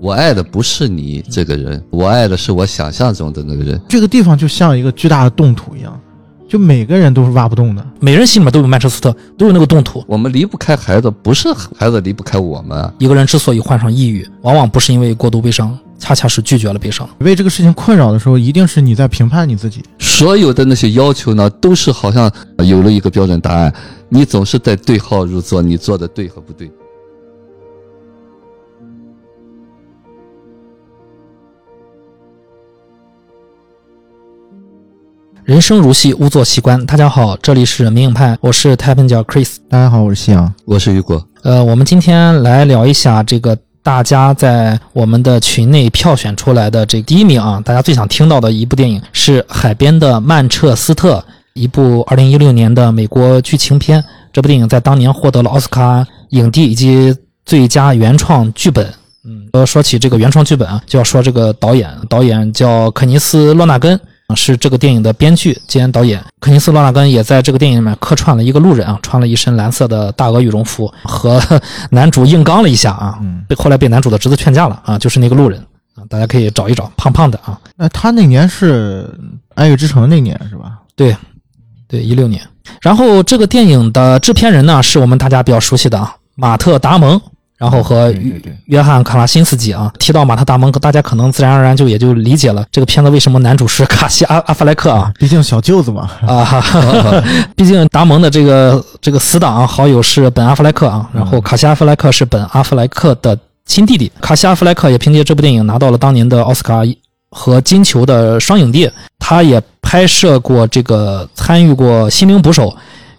我爱的不是你这个人，我爱的是我想象中的那个人。这个地方就像一个巨大的冻土一样，就每个人都是挖不动的。每人心里面都有曼彻斯特，都有那个冻土。我们离不开孩子，不是孩子离不开我们。一个人之所以患上抑郁，往往不是因为过度悲伤，恰恰是拒绝了悲伤。为这个事情困扰的时候，一定是你在评判你自己。所有的那些要求呢，都是好像有了一个标准答案，你总是在对号入座，你做的对和不对。人生如戏，勿做戏官。大家好，这里是明影派，我是太平角 Chris。大家好，我是夕阳，我是雨果。呃，我们今天来聊一下这个大家在我们的群内票选出来的这第一名啊，大家最想听到的一部电影是《海边的曼彻斯特》，一部2016年的美国剧情片。这部电影在当年获得了奥斯卡影帝以及最佳原创剧本。嗯，呃，说起这个原创剧本啊，就要说这个导演，导演叫肯尼斯·洛纳根。是这个电影的编剧兼导演肯尼斯·罗纳根也在这个电影里面客串了一个路人啊，穿了一身蓝色的大鹅羽绒服，和 男主硬刚了一下啊，被后来被男主的侄子劝架了啊，就是那个路人啊，大家可以找一找，胖胖的啊。那他那年是《爱乐之城》那年是吧？对，对，一六年。然后这个电影的制片人呢，是我们大家比较熟悉的啊，马特·达蒙。然后和约翰·卡拉辛斯基啊，提到马特·达蒙，大家可能自然而然就也就理解了这个片子为什么男主是卡西阿阿弗莱克啊，毕竟小舅子嘛。啊，毕竟达蒙的这个这个死党好友是本阿弗莱克啊，然后卡西阿弗莱克是本阿弗莱克的亲弟弟，卡西阿弗莱克也凭借这部电影拿到了当年的奥斯卡和金球的双影帝，他也拍摄过这个参与过《心灵捕手》，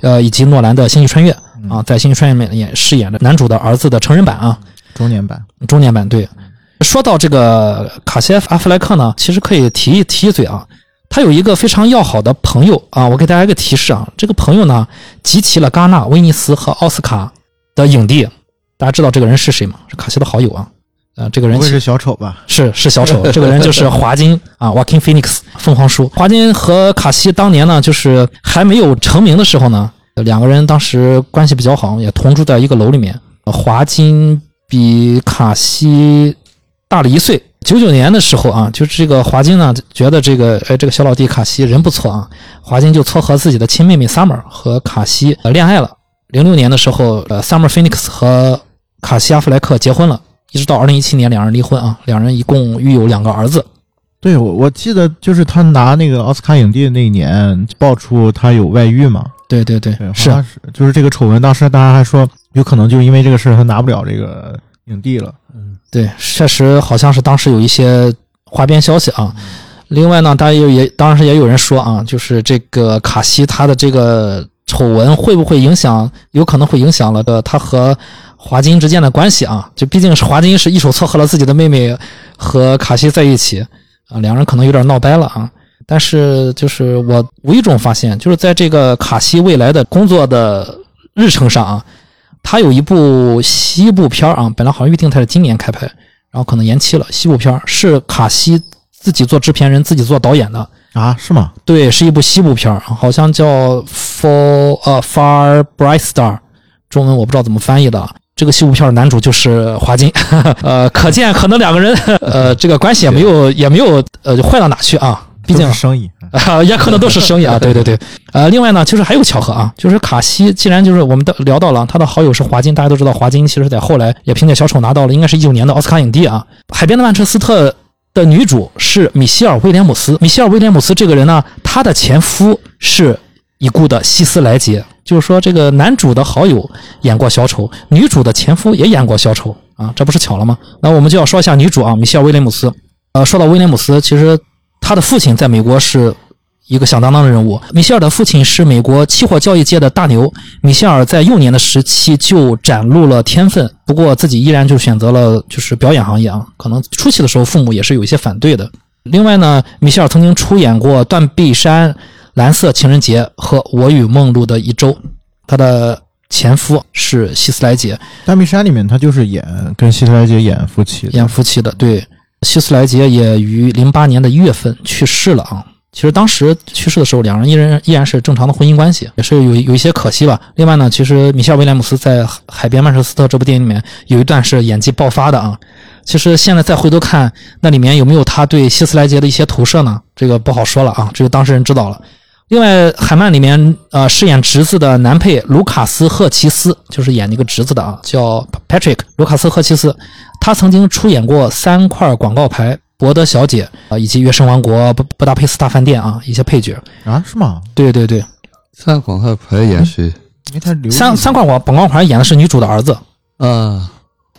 呃，以及诺兰的《星际穿越》。啊，在《星际穿越》里面演饰演的男主的儿子的成人版啊，中年版，中年版。对，说到这个卡西·阿弗莱克呢，其实可以提一提一嘴啊，他有一个非常要好的朋友啊，我给大家一个提示啊，这个朋友呢集齐了戛纳、威尼斯和奥斯卡的影帝，大家知道这个人是谁吗？是卡西的好友啊，呃，这个人不会是小丑吧？是是小丑，这个人就是华金啊，Walking Phoenix，凤凰叔。华金和卡西当年呢，就是还没有成名的时候呢。两个人当时关系比较好，也同住在一个楼里面。华金比卡西大了一岁。九九年的时候啊，就是这个华金呢，觉得这个哎这个小老弟卡西人不错啊，华金就撮合自己的亲妹妹 Summer 和卡西呃恋爱了。零六年的时候，呃，Summer Phoenix 和卡西阿弗莱克结婚了，一直到二零一七年两人离婚啊，两人一共育有两个儿子。对，我我记得就是他拿那个奥斯卡影帝的那一年爆出他有外遇嘛。对对对，是就是这个丑闻，当时大家还说有可能就因为这个事儿他拿不了这个影帝了。嗯，对，确实好像是当时有一些花边消息啊。另外呢，大家也也当时也有人说啊，就是这个卡西他的这个丑闻会不会影响，有可能会影响了的他和华金之间的关系啊？就毕竟是华金是一手撮合了自己的妹妹和卡西在一起啊，两人可能有点闹掰了啊。但是，就是我无意中发现，就是在这个卡西未来的工作的日程上啊，他有一部西部片啊，本来好像预定他是今年开拍，然后可能延期了。西部片是卡西自己做制片人、自己做导演的啊？是吗？对，是一部西部片好像叫《For a Far Bright Star》，中文我不知道怎么翻译的。这个西部片的男主就是华金，呃，可见可能两个人呃这个关系也没有也没有呃坏到哪去啊。毕竟生意 啊，也可能都是生意啊。对对对，呃，另外呢，就是还有巧合啊，就是卡西既然就是我们的聊到了他的好友是华金，大家都知道华金其实在后来也凭借小丑拿到了应该是一九年的奥斯卡影帝啊。海边的曼彻斯特的女主是米歇尔威廉姆斯，米歇尔威廉姆斯这个人呢，她的前夫是已故的希斯莱杰，就是说这个男主的好友演过小丑，女主的前夫也演过小丑啊，这不是巧了吗？那我们就要说一下女主啊，米歇尔威廉姆斯。呃，说到威廉姆斯，其实。他的父亲在美国是一个响当当的人物。米歇尔的父亲是美国期货交易界的大牛。米歇尔在幼年的时期就展露了天分，不过自己依然就选择了就是表演行业啊。可能初期的时候父母也是有一些反对的。另外呢，米歇尔曾经出演过《断臂山》《蓝色情人节》和《我与梦露的一周》。他的前夫是希斯莱杰，《断臂山》里面他就是演跟希斯莱杰演夫妻，演夫妻的对。希斯莱杰也于零八年的一月份去世了啊。其实当时去世的时候，两人依然依然是正常的婚姻关系，也是有有一些可惜吧。另外呢，其实米歇尔威廉姆斯在《海边曼彻斯特》这部电影里面有一段是演技爆发的啊。其实现在再回头看，那里面有没有他对希斯莱杰的一些投射呢？这个不好说了啊，只有当事人知道了。另外，海曼里面呃饰演侄子的男配卢卡斯·赫奇斯，就是演那个侄子的啊，叫 Patrick 卢卡斯·赫奇斯，他曾经出演过三块广告牌、博德小姐啊，以及《月升王国》、布布达佩斯大饭店啊一些配角。啊，是吗？对对对，三广告牌演谁？因为他留三三块广广告牌演的是女主的儿子。啊，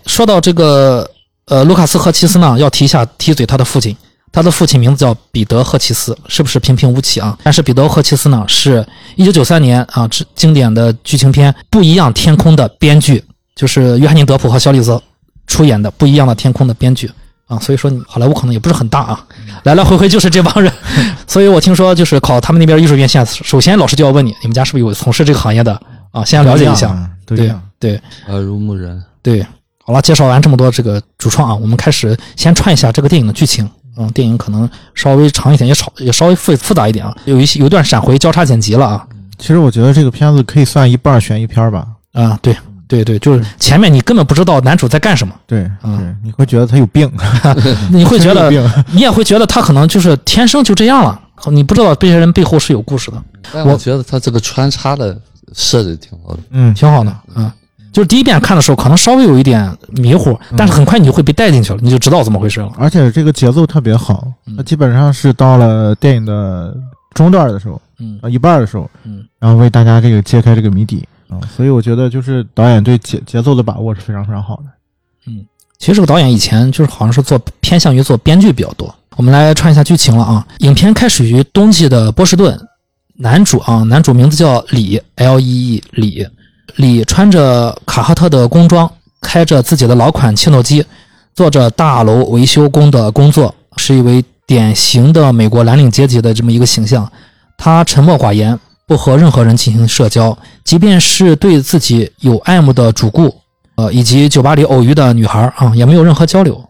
说到这个呃卢卡斯·赫奇斯呢，要提一下提嘴他的父亲。他的父亲名字叫彼得·赫奇斯，是不是平平无奇啊？但是彼得·赫奇斯呢，是一九九三年啊，这经典的剧情片《不一样天空》的编剧，就是约翰尼·德普和小李子出演的《不一样的天空》的编剧啊。所以说，你好莱坞可能也不是很大啊，来来回回就是这帮人。所以我听说，就是考他们那边艺术院线，首先老师就要问你，你们家是不是有从事这个行业的啊？先要了解一下。对都一样。对耳濡目染。对，好了，介绍完这么多这个主创啊，我们开始先串一下这个电影的剧情。嗯，电影可能稍微长一点，也少也稍微复复杂一点啊，有一些有一段闪回交叉剪辑了啊。其实我觉得这个片子可以算一半悬疑片吧。啊，对对对，就是前面你根本不知道男主在干什么，对，嗯，你会觉得他有病，你会觉得 你也会觉得他可能就是天生就这样了，你不知道这些人背后是有故事的，我但我觉得他这个穿插的设置挺好的。嗯，挺好的啊。就是第一遍看的时候，可能稍微有一点迷糊，但是很快你就会被带进去了，你就知道怎么回事了。而且这个节奏特别好，嗯它基本上是到了电影的中段的时候，嗯啊一半的时候，嗯，然后为大家这个揭开这个谜底啊，所以我觉得就是导演对节节奏的把握是非常非常好的。嗯其实这个导演以前就是好像是做偏向于做编剧比较多。我们来串一下剧情了啊。影片开始于冬季的波士顿，男主啊，男主名字叫李 L E E 李，李穿着卡哈特的工装，开着自己的老款切诺基，做着大楼维修工的工作，是一位典型的美国蓝领阶级的这么一个形象。他沉默寡言，不和任何人进行社交，即便是对自己有爱慕的主顾，呃，以及酒吧里偶遇的女孩啊，也没有任何交流。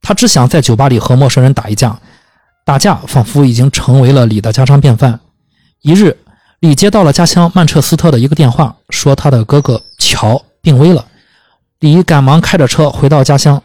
他只想在酒吧里和陌生人打一架，打架仿佛已经成为了李的家常便饭。一日，李接到了家乡曼彻斯特的一个电话，说他的哥哥乔病危了。李赶忙开着车回到家乡，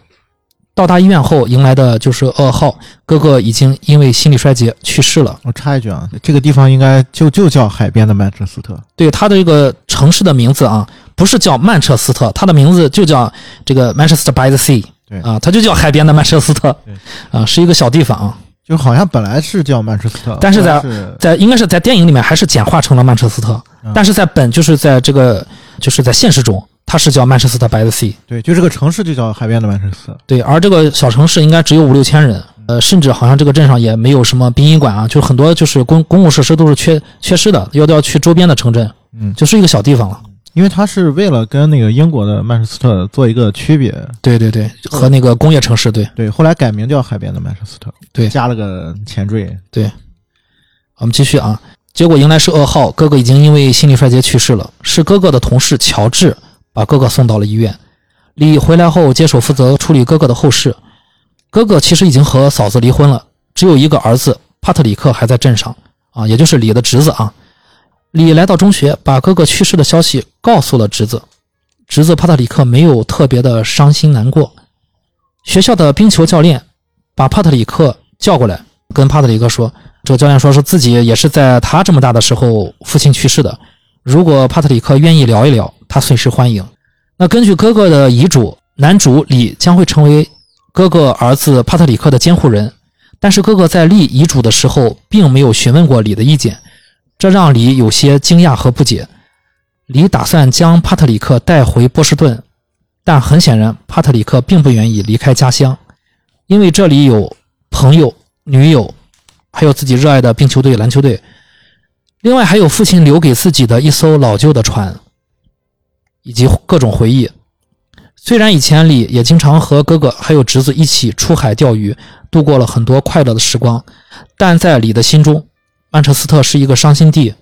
到达医院后，迎来的就是噩耗，哥哥已经因为心力衰竭去世了。我插一句啊，这个地方应该就就叫海边的曼彻斯特，对他的这个城市的名字啊，不是叫曼彻斯特，它的名字就叫这个 Manchester by the Sea。对啊，它就叫海边的曼彻斯特对，啊，是一个小地方啊，就好像本来是叫曼彻斯特，但是在是在应该是在电影里面还是简化成了曼彻斯特，嗯但是在本就是在这个就是在现实中，它是叫曼彻斯特 by the Sea。对，就这个城市就叫海边的曼彻斯特。对，而这个小城市应该只有五六千人，呃，甚至好像这个镇上也没有什么殡仪馆啊，就很多就是公公共设施都是缺缺失的，要都要去周边的城镇，嗯，就是一个小地方了。因为它是为了跟那个英国的曼彻斯特做一个区别，对对对，和那个工业城市对。对，后来改名叫海边的曼彻斯特，对加了个前缀，对我们继续啊，结果迎来是噩耗，哥哥已经因为心力衰竭去世了。是哥哥的同事乔治把哥哥送到了医院。李回来后接手负责处理哥哥的后事。哥哥其实已经和嫂子离婚了，只有一个儿子帕特里克还在镇上啊，也就是李的侄子啊。李来到中学，把哥哥去世的消息告诉了侄子。侄子帕特里克没有特别的伤心难过。学校的冰球教练把帕特里克叫过来，跟帕特里克说：“这个教练说是自己也是在他这么大的时候父亲去世的。如果帕特里克愿意聊一聊，他随时欢迎。那根据哥哥的遗嘱，男主李将会成为哥哥儿子帕特里克的监护人。但是哥哥在立遗嘱的时候，并没有询问过李的意见，这让李有些惊讶和不解。李打算将帕特里克带回波士顿，但很显然，帕特里克并不愿意离开家乡，因为这里有朋友、女友，还有自己热爱的冰球队、篮球队，另外还有父亲留给自己的一艘老旧的船，以及各种回忆。虽然以前李也经常和哥哥还有侄子一起出海钓鱼，度过了很多快乐的时光，但在李的心中，曼彻斯特是一个伤心地。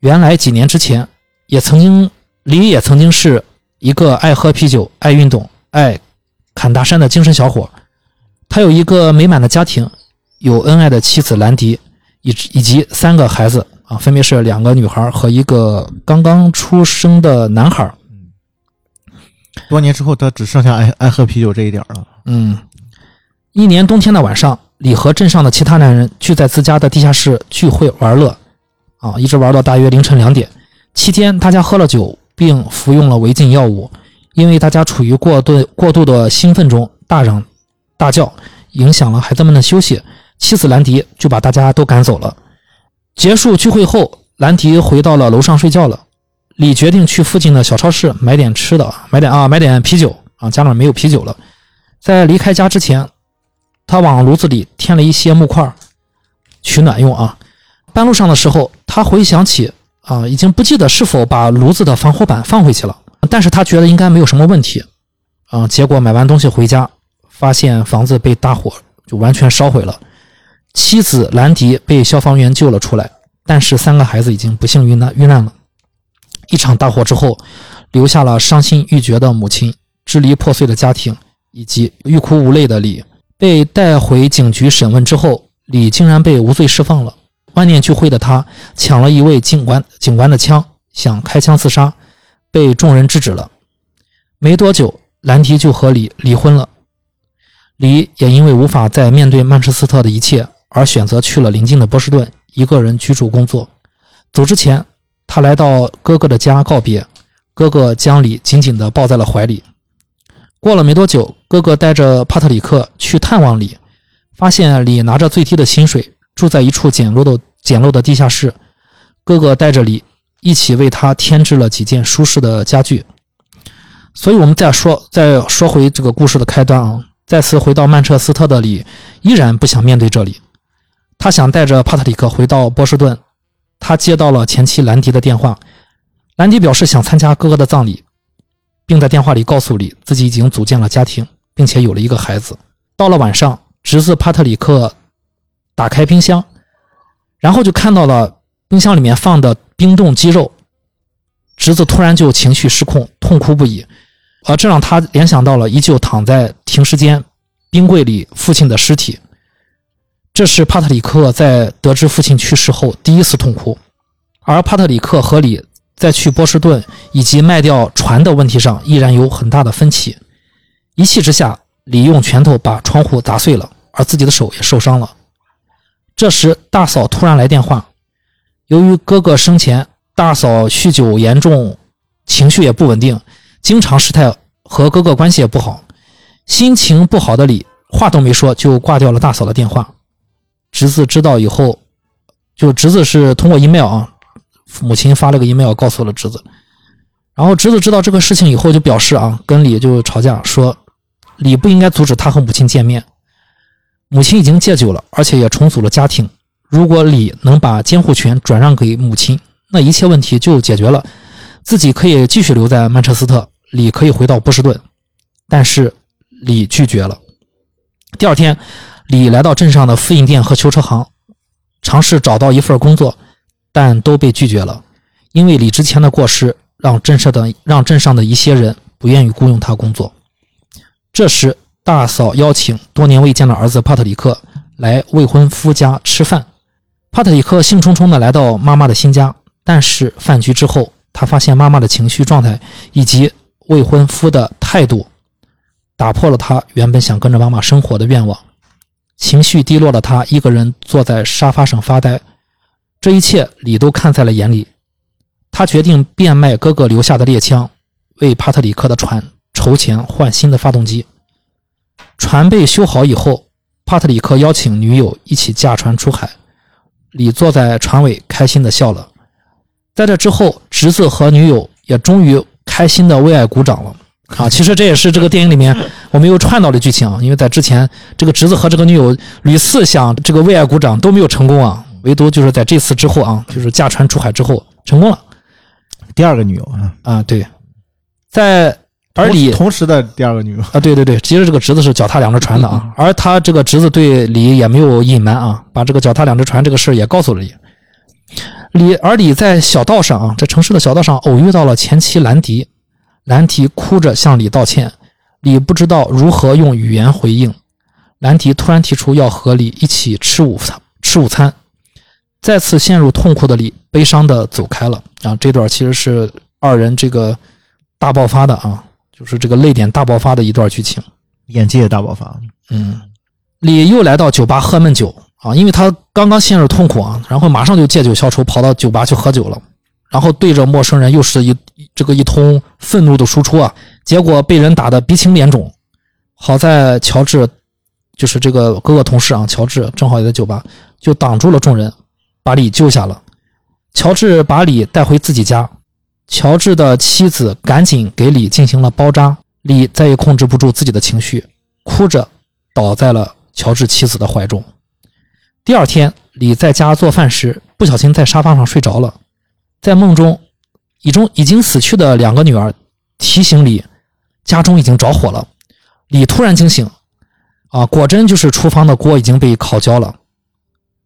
原来几年之前，也曾经李也曾经是一个爱喝啤酒、爱运动、爱砍大山的精神小伙。他有一个美满的家庭，有恩爱的妻子兰迪，以以及三个孩子啊，分别是两个女孩和一个刚刚出生的男孩。多年之后他只剩下爱爱喝啤酒这一点了。嗯，一年冬天的晚上，李和镇上的其他男人聚在自家的地下室聚会玩乐，啊，一直玩到大约凌晨两点。期间，大家喝了酒，并服用了违禁药物。因为大家处于过度过度的兴奋中，大嚷大叫，影响了孩子们的休息。妻子兰迪就把大家都赶走了。结束聚会后，兰迪回到了楼上睡觉了。李决定去附近的小超市买点吃的，买点啊，买点啤酒啊，家里面没有啤酒了。在离开家之前，他往炉子里添了一些木块，取暖用啊。半路上的时候，他回想起啊，已经不记得是否把炉子的防火板放回去了。但是他觉得应该没有什么问题，啊，结果买完东西回家，发现房子被大火就完全烧毁了，妻子兰迪被消防员救了出来，但是三个孩子已经不幸遇难遇难了。一场大火之后，留下了伤心欲绝的母亲、支离破碎的家庭以及欲哭无泪的李。被带回警局审问之后，李竟然被无罪释放了。万念俱灰的他抢了一位警官警官的枪，想开枪自杀。被众人制止了。没多久，兰迪就和李离婚了。李也因为无法再面对曼彻斯特的一切，而选择去了邻近的波士顿，一个人居住工作。走之前，他来到哥哥的家告别，哥哥将李紧紧地抱在了怀里。过了没多久，哥哥带着帕特里克去探望李，发现李拿着最低的薪水，住在一处简陋的简陋的地下室。哥哥带着李。一起为他添置了几件舒适的家具，所以，我们再说，再说回这个故事的开端啊。再次回到曼彻斯特的李，依然不想面对这里。他想带着帕特里克回到波士顿。他接到了前妻兰迪的电话，兰迪表示想参加哥哥的葬礼，并在电话里告诉李自己已经组建了家庭，并且有了一个孩子。到了晚上，侄子帕特里克打开冰箱，然后就看到了冰箱里面放的。冰冻鸡肉，侄子突然就情绪失控，痛哭不已，而这让他联想到了依旧躺在停尸间冰柜里父亲的尸体。这是帕特里克在得知父亲去世后第一次痛哭，而帕特里克和李在去波士顿以及卖掉船的问题上依然有很大的分歧。一气之下，李用拳头把窗户砸碎了，而自己的手也受伤了。这时，大嫂突然来电话。由于哥哥生前大嫂酗酒严重，情绪也不稳定，经常失态，和哥哥关系也不好，心情不好的李话都没说就挂掉了大嫂的电话。侄子知道以后，就侄子是通过 email 啊，母亲发了个 email 告诉了侄子，然后侄子知道这个事情以后就表示啊，跟李就吵架，说李不应该阻止他和母亲见面，母亲已经戒酒了，而且也重组了家庭。如果李能把监护权转让给母亲，那一切问题就解决了，自己可以继续留在曼彻斯特，李可以回到波士顿。但是李拒绝了。第二天，李来到镇上的复印店和修车行，尝试找到一份工作，但都被拒绝了，因为李之前的过失让镇上的让镇上的一些人不愿意雇佣他工作。这时，大嫂邀请多年未见的儿子帕特里克来未婚夫家吃饭。帕特里克兴冲冲地来到妈妈的新家，但是饭局之后，他发现妈妈的情绪状态以及未婚夫的态度，打破了他原本想跟着妈妈生活的愿望。情绪低落的他一个人坐在沙发上发呆。这一切李都看在了眼里。他决定变卖哥哥留下的猎枪，为帕特里克的船筹钱换新的发动机。船被修好以后，帕特里克邀请女友一起驾船出海。李坐在船尾，开心的笑了。在这之后，侄子和女友也终于开心的为爱鼓掌了。啊，其实这也是这个电影里面我们又串到的剧情啊。因为在之前，这个侄子和这个女友屡次想这个为爱鼓掌都没有成功啊，唯独就是在这次之后啊，就是驾船出海之后成功了。第二个女友啊，啊对，在。而李同时的第二个女友啊，对对对，其实这个侄子是脚踏两只船的啊，而他这个侄子对李也没有隐瞒啊，把这个脚踏两只船这个事也告诉了李。李而李在小道上啊，在城市的小道上偶遇到了前妻兰迪，兰迪哭着向李道歉，李不知道如何用语言回应。兰迪突然提出要和李一起吃午餐，吃午餐，再次陷入痛苦的李悲伤的走开了啊。这段其实是二人这个大爆发的啊。就是这个泪点大爆发的一段剧情。演技也大爆发。嗯，李又来到酒吧喝闷酒啊，因为他刚刚陷入痛苦啊，然后马上就借酒消愁，跑到酒吧去喝酒了，然后对着陌生人又是一这个一通愤怒的输出啊，结果被人打得鼻青脸肿。好在乔治就是这个哥哥同事啊，乔治正好也在酒吧，就挡住了众人，把李救下了。乔治把李带回自己家，乔治的妻子赶紧给李进行了包扎，李再也控制不住自己的情绪，哭着倒在了乔治妻子的怀中。第二天，李在家做饭时，不小心在沙发上睡着了，在梦中，已中已经死去的两个女儿提醒李，家中已经着火了。李突然惊醒，啊，果真就是厨房的锅已经被烤焦了，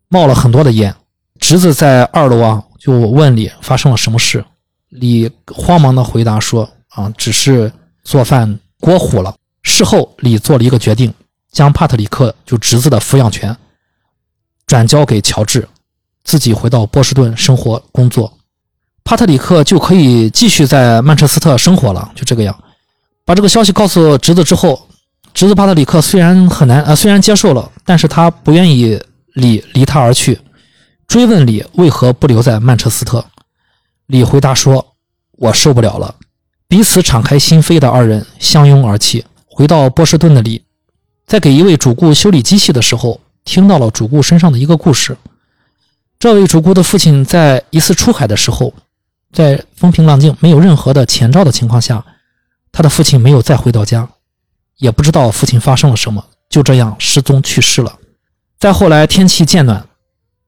冒了很多的烟。侄子在二楼啊，就问李发生了什么事。李慌忙的回答说：“啊，只是做饭锅糊了。”事后，李做了一个决定，将帕特里克就侄子的抚养权转交给乔治，自己回到波士顿生活工作。帕特里克就可以继续在曼彻斯特生活了。就这个样，把这个消息告诉侄子之后。侄子帕特里克虽然很难，呃，虽然接受了，但是他不愿意李离他而去，追问李为何不留在曼彻斯特。李回答说：“我受不了了。”彼此敞开心扉的二人相拥而泣。回到波士顿的李，在给一位主顾修理机器的时候，听到了主顾身上的一个故事。这位主顾的父亲在一次出海的时候，在风平浪静、没有任何的前兆的情况下，他的父亲没有再回到家。也不知道父亲发生了什么，就这样失踪去世了。再后来，天气渐暖，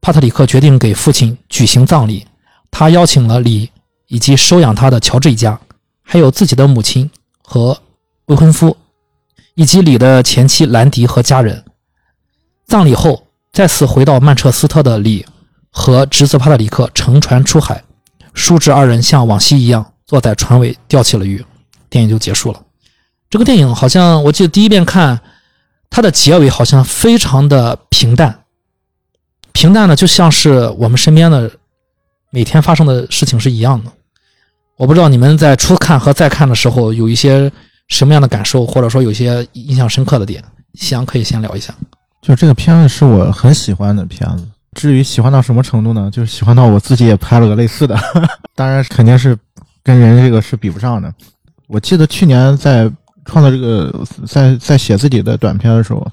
帕特里克决定给父亲举行葬礼。他邀请了李以及收养他的乔治一家，还有自己的母亲和未婚夫，以及李的前妻兰迪和家人。葬礼后，再次回到曼彻斯特的李和侄子帕特里克乘船出海，叔侄二人像往昔一样坐在船尾钓起了鱼。电影就结束了。这个电影好像我记得第一遍看，它的结尾好像非常的平淡，平淡的就像是我们身边的每天发生的事情是一样的。我不知道你们在初看和再看的时候有一些什么样的感受，或者说有些印象深刻的点，夕阳可以先聊一下。就这个片子是我很喜欢的片子，至于喜欢到什么程度呢？就是喜欢到我自己也拍了个类似的，当然肯定是跟人这个是比不上的。我记得去年在。创造这个在在写自己的短片的时候，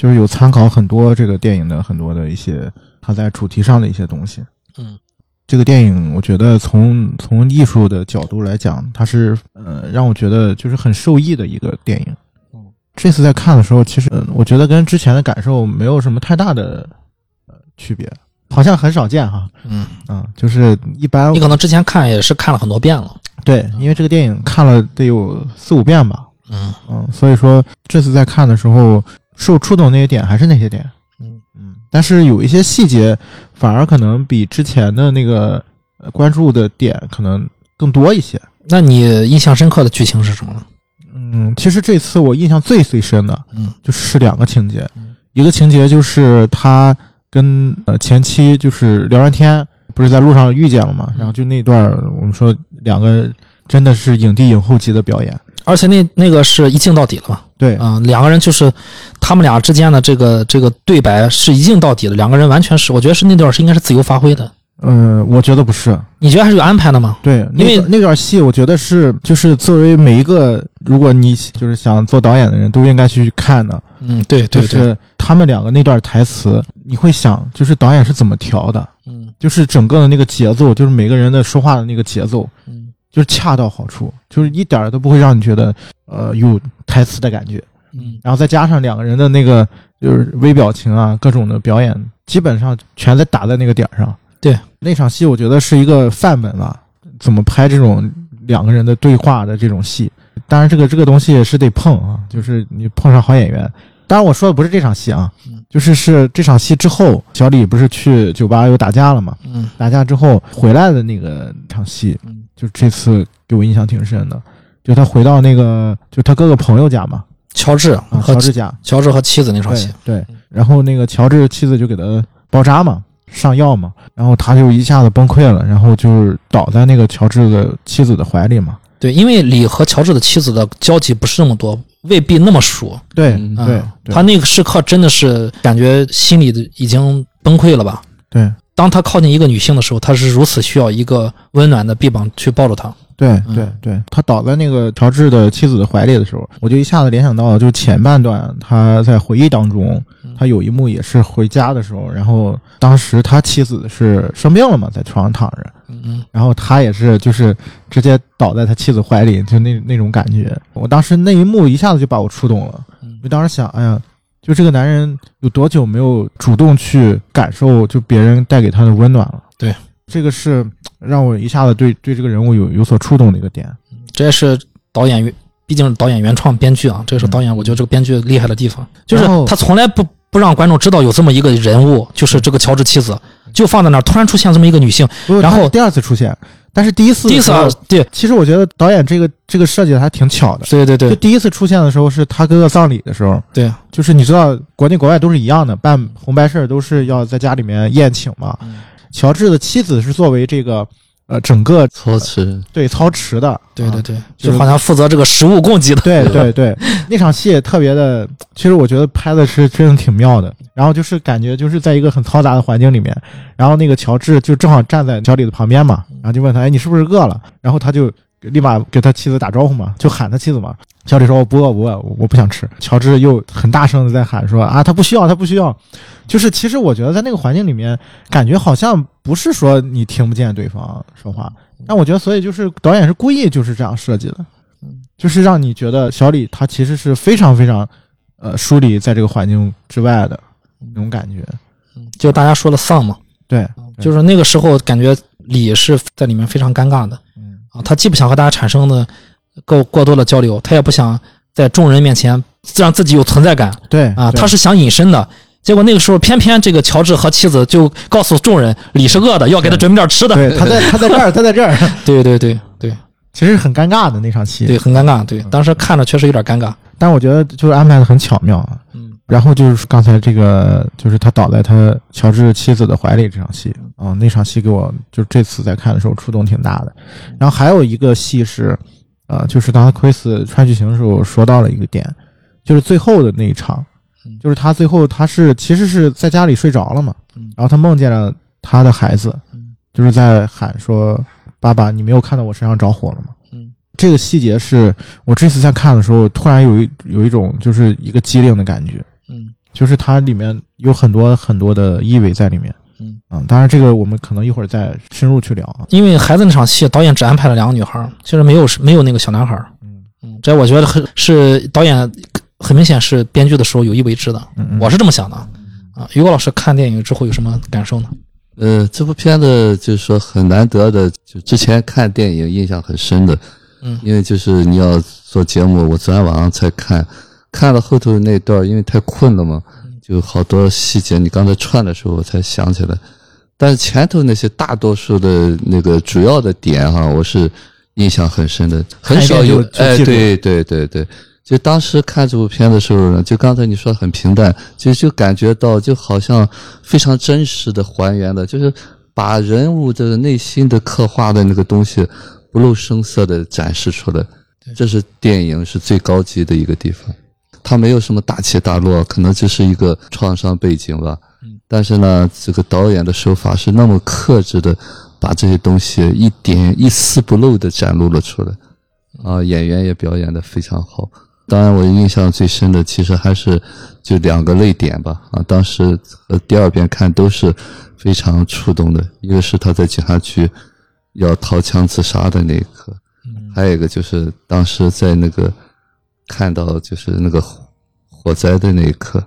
就是有参考很多这个电影的很多的一些它在主题上的一些东西。嗯，这个电影我觉得从从艺术的角度来讲，它是呃让我觉得就是很受益的一个电影。嗯，这次在看的时候，其实我觉得跟之前的感受没有什么太大的呃区别，好像很少见哈。嗯嗯，就是一般你可能之前看也是看了很多遍了。对，因为这个电影看了得有四五遍吧。嗯嗯，所以说这次在看的时候，受触动那些点还是那些点，嗯嗯，但是有一些细节反而可能比之前的那个关注的点可能更多一些。那你印象深刻的剧情是什么呢？嗯，其实这次我印象最最深的，嗯，就是两个情节，嗯一个情节就是他跟呃前妻就是聊完天，不是在路上遇见了嘛，然后就那段我们说两个真的是影帝影后级的表演。而且那那个是一镜到底了嘛？对，嗯，两个人就是他们俩之间的这个这个对白是一镜到底的，两个人完全是，我觉得是那段是应该是自由发挥的。嗯，我觉得不是，你觉得还是有安排的吗？对，因为那那段戏，我觉得是就是作为每一个如果你就是想做导演的人都应该去看的。嗯，对对对，就是他们两个那段台词，你会想，就是导演是怎么调的？嗯就是整个的那个节奏，就是每个人的说话的那个节奏，嗯就是恰到好处，就是一点儿都不会让你觉得呃有台词的感觉。嗯然后再加上两个人的那个就是微表情啊，各种的表演，基本上全在打在那个点儿上。对，那场戏我觉得是一个范本吧，怎么拍这种两个人的对话的这种戏。当然，这个这个东西也是得碰啊，就是你碰上好演员。当然，我说的不是这场戏啊，嗯就是是这场戏之后，小李不是去酒吧又打架了嘛？嗯打架之后回来的那个场戏，嗯就这次给我印象挺深的。就他回到那个，就他哥哥朋友家嘛，乔治乔治家，乔治和妻子那场对戏，对，然后那个乔治妻子就给他包扎嘛，上药嘛，然后他就一下子崩溃了，然后就是倒在那个乔治的妻子的怀里嘛。对，因为李和乔治的妻子的交集不是那么多，未必那么熟。对嗯啊对对他那个时刻真的是感觉心里的已经崩溃了吧？对当他靠近一个女性的时候，他是如此需要一个温暖的臂膀去抱着她。对嗯。对对，他倒在那个乔治的妻子的怀里的时候，我就一下子联想到，就是前半段他在回忆当中，他有一幕也是回家的时候，然后当时他妻子是生病了嘛，在床上躺着，嗯。然后他也是就是直接倒在他妻子怀里，就那那种感觉。我当时那一幕一下子就把我触动了，嗯。我当时想，哎呀，就这个男人有多久没有主动去感受就别人带给他的温暖了？对，这个是让我一下子对对这个人物有有所触动的一个点。这也是导演，毕竟是导演原创编剧啊，这是导演我觉得这个编剧厉害的地方，就是他从来不不让观众知道有这么一个人物，就是这个乔治妻子，就放在那儿，突然出现这么一个女性，然后第二次出现，但是第一次第一次对。其实我觉得导演这个这个设计的还挺巧的。对对对。就第一次出现的时候是他哥哥葬礼的时候，对，就是你知道国内国外都是一样的，办红白事儿都是要在家里面宴请嘛。嗯。乔治的妻子是作为这个呃整个操持对操持的，啊对对对，就是就好像负责这个食物供给的，对对对，那场戏也特别的，其实我觉得拍的是真的挺妙的。然后就是感觉就是在一个很嘈杂的环境里面，然后那个乔治就正好站在小李的旁边嘛，然后就问他，哎，你是不是饿了？然后他就立马给他妻子打招呼嘛，就喊他妻子嘛。小李说：“我不饿，不饿，我我不想吃。”乔治又很大声的在喊说：“啊，他不需要，他不需要。”就是其实我觉得在那个环境里面，感觉好像不是说你听不见对方说话，但我觉得所以就是导演是故意就是这样设计的，就是让你觉得小李他其实是非常非常呃疏离在这个环境之外的那种感觉。就大家说的丧嘛，对，就是那个时候感觉李是在里面非常尴尬的嗯啊，他既不想和大家产生的过过多的交流，他也不想在众人面前让自己有存在感对啊，他是想隐身的。结果那个时候，偏偏这个乔治和妻子就告诉众人，李是饿的，要给他准备点吃的。对他在他在这儿，他在这儿，对对对对 其实很尴尬的那场戏。对，很尴尬。对，当时看着确实有点尴尬。但我觉得就是安排的很巧妙啊。嗯，然后就是刚才这个，就是他倒在他乔治妻子的怀里这场戏啊、那场戏给我就这次在看的时候触动挺大的。然后还有一个戏是，呃，就是当奎斯穿剧情的时候说到了一个点，就是最后的那一场嗯，就是他最后他是其实是在家里睡着了嘛嗯，然后他梦见了他的孩子嗯，就是在喊说：“爸爸，你没有看到我身上着火了吗？”嗯，这个细节是我这次在看的时候，突然有一有一种就是一个机灵的感觉，嗯就是它里面有很多很多的意味在里面。嗯啊，当然这个我们可能一会儿再深入去聊啊。因为孩子那场戏，导演只安排了两个女孩儿，其实没有没有那个小男孩儿。嗯嗯，这我觉得很是导演很明显是编剧的时候有意为之的，嗯，嗯我是这么想的。啊，于果老师看电影之后有什么感受呢？呃，这部片子就是说很难得的，就之前看电影印象很深的，嗯因为就是你要做节目，我昨天晚上才看，看了后头那段，因为太困了嘛，就好多细节，你刚才串的时候我才想起来，但是前头那些大多数的那个主要的点哈，我是印象很深的，很少有哎，对对对对。就当时看这部片的时候呢，就刚才你说很平淡，就就感觉到就好像非常真实的还原的，就是把人物的内心的刻画的那个东西不露声色的展示出来，这是电影是最高级的一个地方。它没有什么大起大落，可能就是一个创伤背景吧。但是呢，这个导演的手法是那么克制的，把这些东西一点一丝不漏的展露了出来。啊，演员也表演的非常好。当然，我印象最深的其实还是就两个泪点吧。啊，当时和第二遍看都是非常触动的。一个是他在警察局要掏枪自杀的那一刻，还有一个就是当时在那个看到就是那个火火灾的那一刻。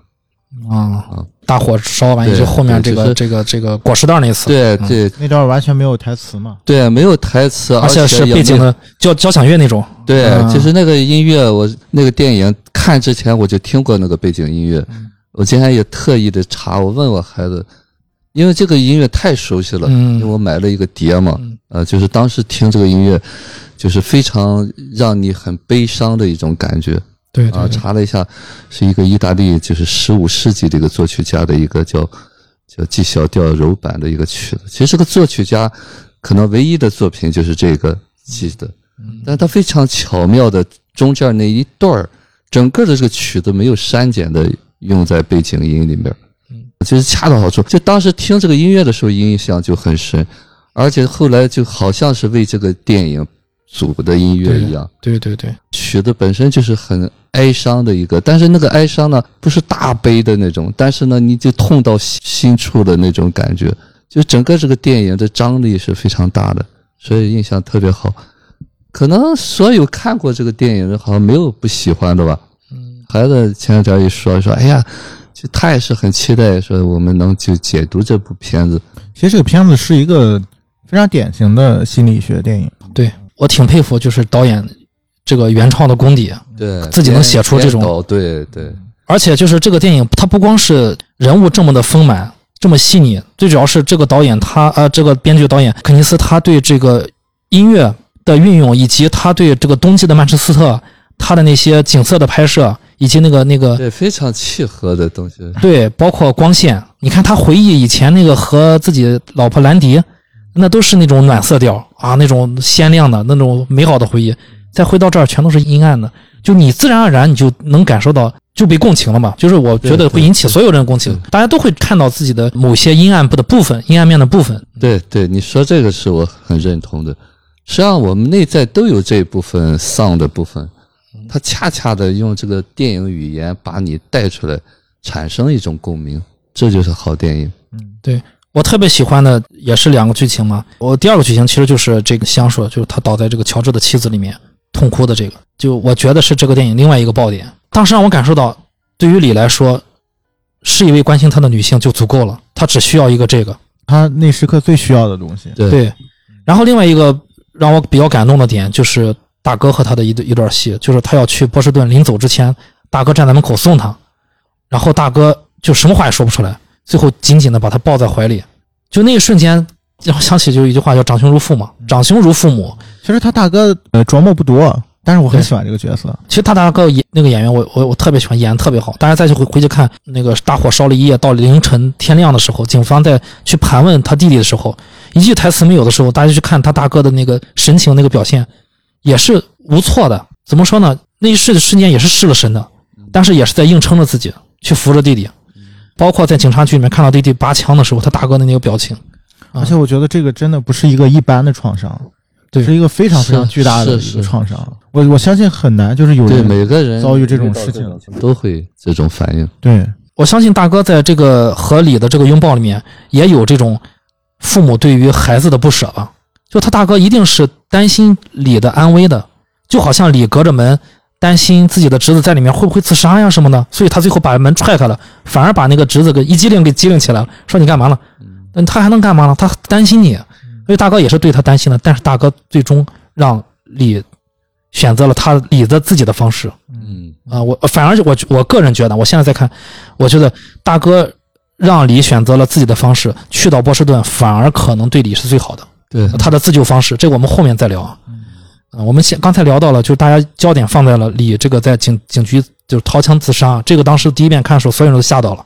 啊，大火烧完以后，后面这个就是这个这个果实袋那次，嗯。对。对那段完全没有台词嘛。对，没有台词，而且是背景的交交响乐那种。对，嗯。就是那个音乐，我那个电影看之前我就听过那个背景音乐，嗯。我今天也特意的查，我问我孩子，因为这个音乐太熟悉了，嗯。因为我买了一个碟嘛，嗯。呃，就是当时听这个音乐，就是非常让你很悲伤的一种感觉。啊。对对。对，查了一下，是一个意大利就是十五世纪的一个作曲家的一个叫叫 G 小调柔版的一个曲子。其实这个作曲家可能唯一的作品就是这个 G 的，但他非常巧妙的中间那一段儿整个的这个曲子没有删减的用在背景音里面，嗯，就是恰到好处。就当时听这个音乐的时候，印象就很深，而且后来就好像是为这个电影组的音乐一样。对对对，曲子本身就是很哀伤的一个，但是那个哀伤呢，不是大悲的那种，但是呢，你就痛到心心处的那种感觉，就整个这个电影的张力是非常大的，所以印象特别好。可能所有看过这个电影的，好像没有不喜欢的吧？嗯，孩子前两天一说说，哎呀，就他也是很期待说我们能就解读这部片子。其实这个片子是一个非常典型的心理学电影。对我挺佩服，就是导演这个原创的功底，对，自己能写出这种对对，而且就是这个电影，它不光是人物这么的丰满，这么细腻，最主要是这个导演他呃，这个编剧导演肯尼斯他对这个音乐的运用，以及他对这个冬季的曼彻斯特他的那些景色的拍摄，以及那个那个对非常契合的东西。对，包括光线，你看他回忆以前那个和自己老婆兰迪，那都是那种暖色调啊，那种鲜亮的那种美好的回忆，再回到这儿全都是阴暗的，就你自然而然你就能感受到就被共情了嘛，就是我觉得会引起所有人共情，大家都会看到自己的某些阴暗部的部分、阴暗面的部分。对对，你说这个是我很认同的。实际上，我们内在都有这一部分丧的部分，它恰恰的用这个电影语言把你带出来，产生一种共鸣，这就是好电影。嗯，对我特别喜欢的也是两个剧情嘛。我第二个剧情其实就是这个香说，就是他倒在这个乔治的妻子里面痛哭的这个，就我觉得是这个电影另外一个爆点。当时让我感受到，对于李来说，是一位关心他的女性就足够了，他只需要一个这个。他那时刻最需要的东西。对对，然后另外一个让我比较感动的点就是大哥和他的一段一段戏，就是他要去波士顿，临走之前，大哥站在门口送他，然后大哥就什么话也说不出来，最后紧紧的把他抱在怀里，就那一瞬间，让我想起就一句话叫“长兄如父”嘛，长兄如父母。其实他大哥呃琢磨不多，但是我很喜欢这个角色。其实他大哥演那个演员我，我我特别喜欢，演的特别好。大家再去回回去看那个大火烧了一夜，到凌晨天亮的时候，警方在去盘问他弟弟的时候，一句台词没有的时候，大家去看他大哥的那个神情、那个表现，也是无措的。怎么说呢？那一瞬瞬间也是失了神的，但是也是在硬撑着自己去扶着弟弟。包括在警察局里面看到弟弟拔枪的时候，他大哥的那个表情，啊而且我觉得这个真的不是一个一般的创伤，对是一个非常非常巨大的一个创伤。我我相信很难，就是有对人每个人遭遇这种事情都会这种反应。对我相信大哥在这个合理的这个拥抱里面，也有这种父母对于孩子的不舍吧。就他大哥一定是担心李的安危的，就好像李隔着门担心自己的侄子在里面会不会自杀呀什么的，所以他最后把门踹开了，反而把那个侄子给一激灵给激灵起来了，说你干嘛了？嗯，他还能干嘛呢？他担心你，所以大哥也是对他担心的，但是大哥最终让李选择了他李的自己的方式。嗯，啊、我反而我我个人觉得，我现在在看，我觉得大哥让李选择了自己的方式去到波士顿，反而可能对李是最好的。对，他的自救方式，这个我们后面再聊啊。嗯、我们先刚才聊到了，就是大家焦点放在了李这个在警警局就是掏枪自杀，这个当时第一遍看的时候，所有人都吓到了，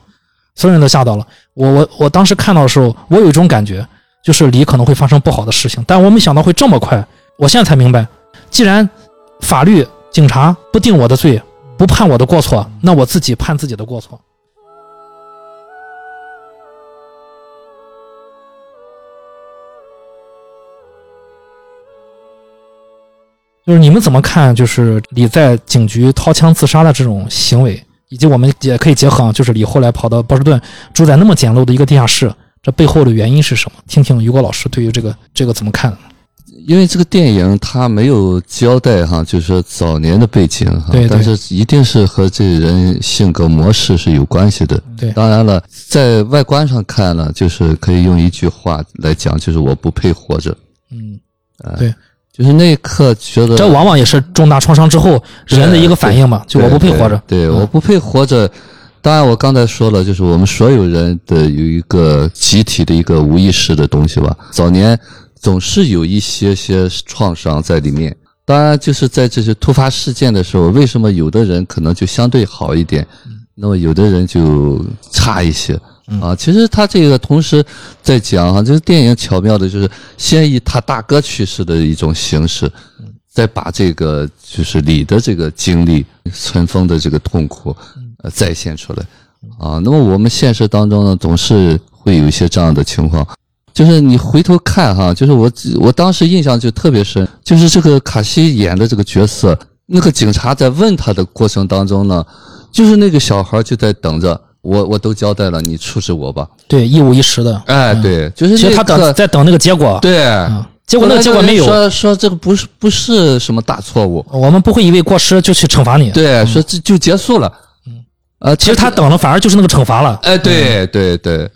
所有人都吓到了。我我我当时看到的时候，我有一种感觉，就是李可能会发生不好的事情，但我没想到会这么快。我现在才明白，既然法律警察不定我的罪，不判我的过错，那我自己判自己的过错。就是你们怎么看？就是李在警局掏枪自杀的这种行为，以及我们也可以结合啊，就是李后来跑到波士顿，住在那么简陋的一个地下室，这背后的原因是什么？听听于果老师对于这个这个怎么看？因为这个电影它没有交代哈，就是说早年的背景哈，对对但是一定是和这人性格模式是有关系的。对当然了，在外观上看呢，就是可以用一句话来讲，就是我不配活着。嗯，就是那一刻觉得这往往也是重大创伤之后人的一个反应嘛，就我不配活着。对，我不配活着。当然，我刚才说了，就是我们所有人的有一个集体的一个无意识的东西吧。早年总是有一些些创伤在里面。当然，就是在这些突发事件的时候，为什么有的人可能就相对好一点，那么有的人就差一些啊？其实他这个同时在讲哈，就是电影巧妙的就是先以他大哥去世的一种形式，再把这个就是李的这个经历、尘封的这个痛苦，呃，再现出来啊。那么我们现实当中呢，总是会有一些这样的情况，就是你回头看哈，就是我我当时印象就特别深，就是这个卡西演的这个角色，那个警察在问他的过程当中呢，就是那个小孩就在等着。我我都交代了，你处置我吧。对，一五一十的。哎，对，就是其实他等在等那个结果。对，结果那个结果没有。说说这个不是不是什么大错误，我们不会因为过失就去惩罚你。对，说这就结束了。嗯，呃，其实他等了，反而就是那个惩罚了。哎，对对对，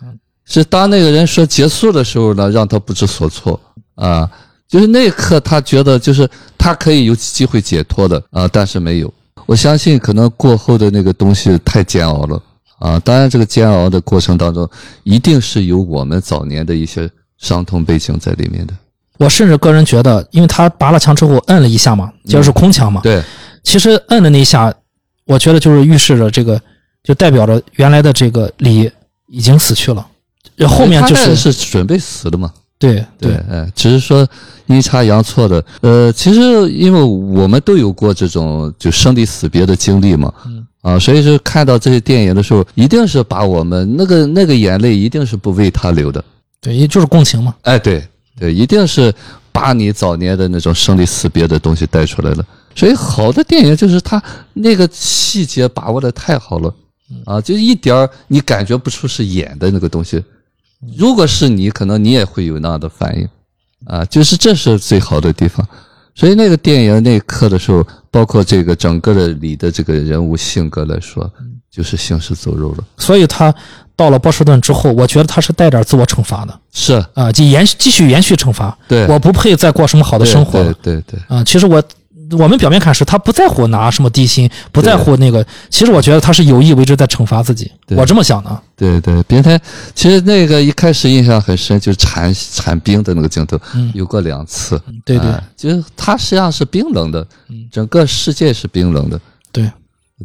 是当那个人说结束的时候呢，让他不知所措啊，就是那一刻他觉得就是他可以有机会解脱的啊，但是没有。我相信可能过后的那个东西太煎熬了。啊，当然，这个煎熬的过程当中，一定是有我们早年的一些伤痛背景在里面的。我甚至个人觉得，因为他拔了枪之后摁了一下嘛，就是空枪嘛。对。其实摁的那一下，我觉得就是预示着这个，就代表着原来的这个李已经死去了。后面就是是准备死的嘛。对对，哎，只是说阴差阳错的。呃，其实因为我们都有过这种就生离死别的经历嘛。嗯。啊，所以说看到这些电影的时候，一定是把我们那个那个眼泪一定是不为他流的，对，也就是共情嘛。哎，对对，一定是把你早年的那种生离死别的东西带出来了。所以好的电影就是他那个细节把握的太好了，啊，就一点儿你感觉不出是演的那个东西。如果是你，可能你也会有那样的反应，啊，就是这是最好的地方。所以那个电影那一刻的时候，包括这个整个的里的这个人物性格来说，就是行尸走肉了。所以他到了波士顿之后，我觉得他是带点自我惩罚的。是啊，就延续继续延续惩罚。对，我不配再过什么好的生活了。对对对。啊，其实我。我们表面看是他不在乎拿什么低薪，不在乎那个。其实我觉得他是有意为之在惩罚自己。我这么想的。对对，别太。其实那个一开始印象很深，就是铲铲冰的那个镜头，有过两次。对对，就是他实际上是冰冷的，整个世界是冰冷的。对，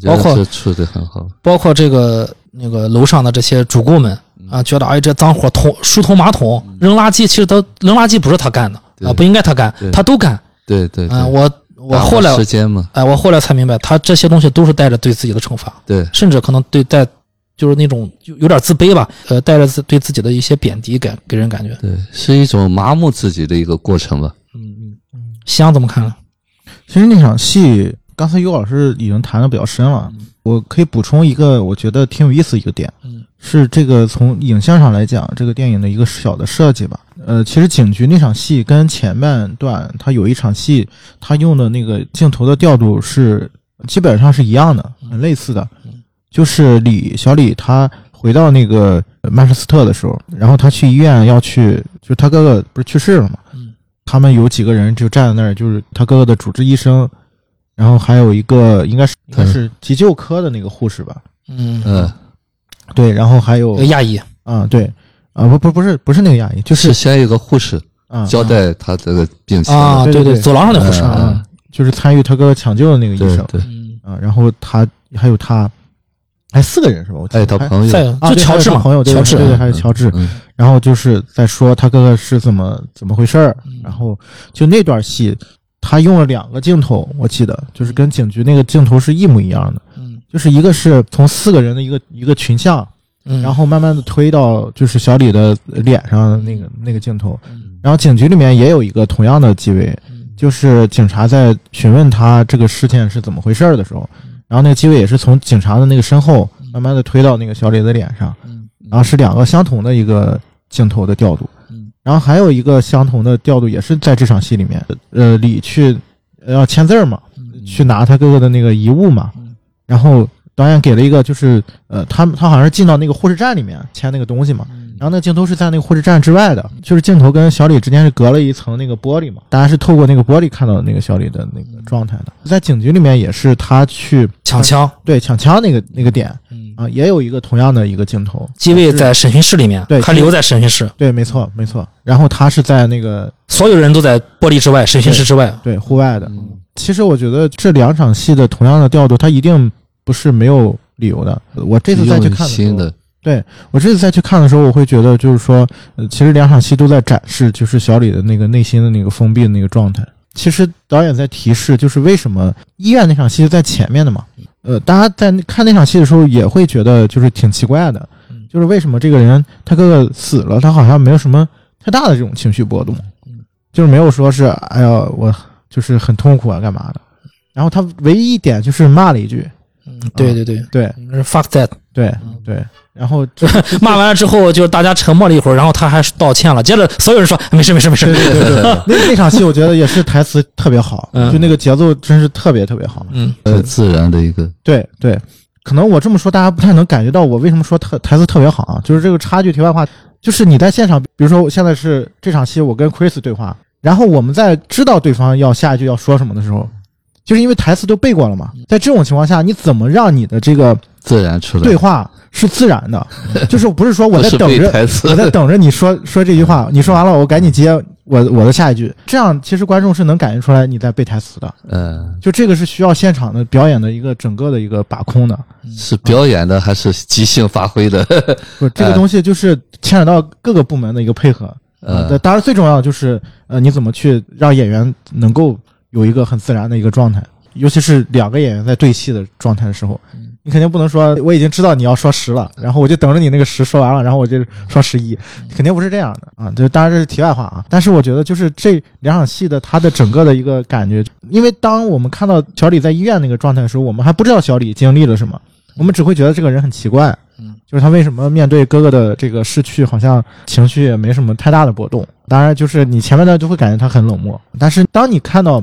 包括处的很好。包括这个那个楼上的这些主顾们啊，觉得哎这脏活通疏通马桶扔垃圾，其实都扔垃圾不是他干的啊，不应该他干，他都干。对对，啊，我。我后来，时间嘛，哎，我后来才明白，他这些东西都是带着对自己的惩罚，对，甚至可能对带，就是那种有有点自卑吧，呃，带着自对自己的一些贬低感，给人感觉，对，是一种麻木自己的一个过程吧。嗯嗯嗯，香怎么看呢？其实那场戏，刚才尤老师已经谈的比较深了，我可以补充一个，我觉得挺有意思一个点，嗯，是这个从影像上来讲，这个电影的一个小的设计吧。呃，其实警局那场戏跟前半段他有一场戏，他用的那个镜头的调度是基本上是一样的，很类似的。就是李小李他回到那个曼彻斯特的时候，然后他去医院要去，就他哥哥不是去世了嘛？他们有几个人就站在那儿，就是他哥哥的主治医生，然后还有一个应该是应该是急救科的那个护士吧？嗯。嗯，对，然后还有亚裔。啊，对。啊不不不是不是那个亚裔，就是先有个护士交代他这个病情。啊，对对，走廊上的护士啊，就是参与他哥哥抢救的那个医生，对啊，然后他还有他，还四个人是吧？还有他朋友，就乔治嘛，朋友乔治，对对，还有乔治，然后就是在说他哥哥是怎么怎么回事儿，然后就那段戏，他用了两个镜头，我记得就是跟警局那个镜头是一模一样的，嗯，就是一个是从四个人的一个一个群像。嗯。然后慢慢的推到就是小李的脸上的那个那个镜头，然后警局里面也有一个同样的机位，就是警察在询问他这个事件是怎么回事的时候，然后那个机位也是从警察的那个身后慢慢的推到那个小李的脸上，然后是两个相同的一个镜头的调度，然后还有一个相同的调度也是在这场戏里面，呃，李去要签字嘛，去拿他哥哥的那个遗物嘛，然后。导演给了一个，就是呃，他他好像是进到那个护士站里面签那个东西嘛，然后那个镜头是在那个护士站之外的，就是镜头跟小李之间是隔了一层那个玻璃嘛，大家是透过那个玻璃看到那个小李的那个状态的。在警局里面也是他去抢枪，对抢枪那个那个点，啊，也有一个同样的一个镜头，机位在审讯室里面，对，他留在审讯室，对，没错没错。然后他是在那个所有人都在玻璃之外，审讯室之外，对，户外的。其实我觉得这两场戏的同样的调度，他一定不是没有。理由的，我这次再去看的时候，对我这次再去看的时候，我会觉得就是说，呃，其实两场戏都在展示，就是小李的那个内心的那个封闭的那个状态。其实导演在提示，就是为什么医院那场戏是在前面的嘛？呃，大家在看那场戏的时候也会觉得就是挺奇怪的，就是为什么这个人他哥哥死了，他好像没有什么太大的这种情绪波动，就是没有说是哎呀我就是很痛苦啊干嘛的。然后他唯一一点就是骂了一句，嗯，对对对，对是 fuck that。对对，然后 骂完了之后，就是大家沉默了一会儿，然后他还是道歉了。接着所有人说没事没事没事。对对对对，那那场戏我觉得也是台词特别好，嗯就那个节奏真是特别特别好。嗯很自然的一个，对对，可能我这么说大家不太能感觉到我为什么说特台词特别好啊，就是这个差距。题外话，就是你在现场，比如说现在是这场戏，我跟 Chris 对话，然后我们在知道对方要下一句要说什么的时候，就是因为台词都背过了嘛，在这种情况下，你怎么让你的这个自然出来，对话是自然的？就是不是说我在等着。台词我，在等着你说说这句话，你说完了，我赶紧接我我的下一句，这样其实观众是能感觉出来你在背台词的。嗯，就这个是需要现场的表演的一个整个的一个把控的。是表演的还是即兴发挥的？不，这个东西就是牵扯到各个部门的一个配合。呃，呃，当然最重要的就是呃，你怎么去让演员能够有一个很自然的一个状态，尤其是两个演员在对戏的状态的时候，你肯定不能说我已经知道你要说十了，然后我就等着你那个十说完了，然后我就说十一，肯定不是这样的啊。就当然这是题外话啊，但是我觉得就是这两场戏的它的整个的一个感觉，因为当我们看到小李在医院那个状态的时候，我们还不知道小李经历了什么，我们只会觉得这个人很奇怪。嗯，就是他为什么面对哥哥的这个逝去，好像情绪也没什么太大的波动。当然，就是你前面呢就会感觉他很冷漠，但是当你看到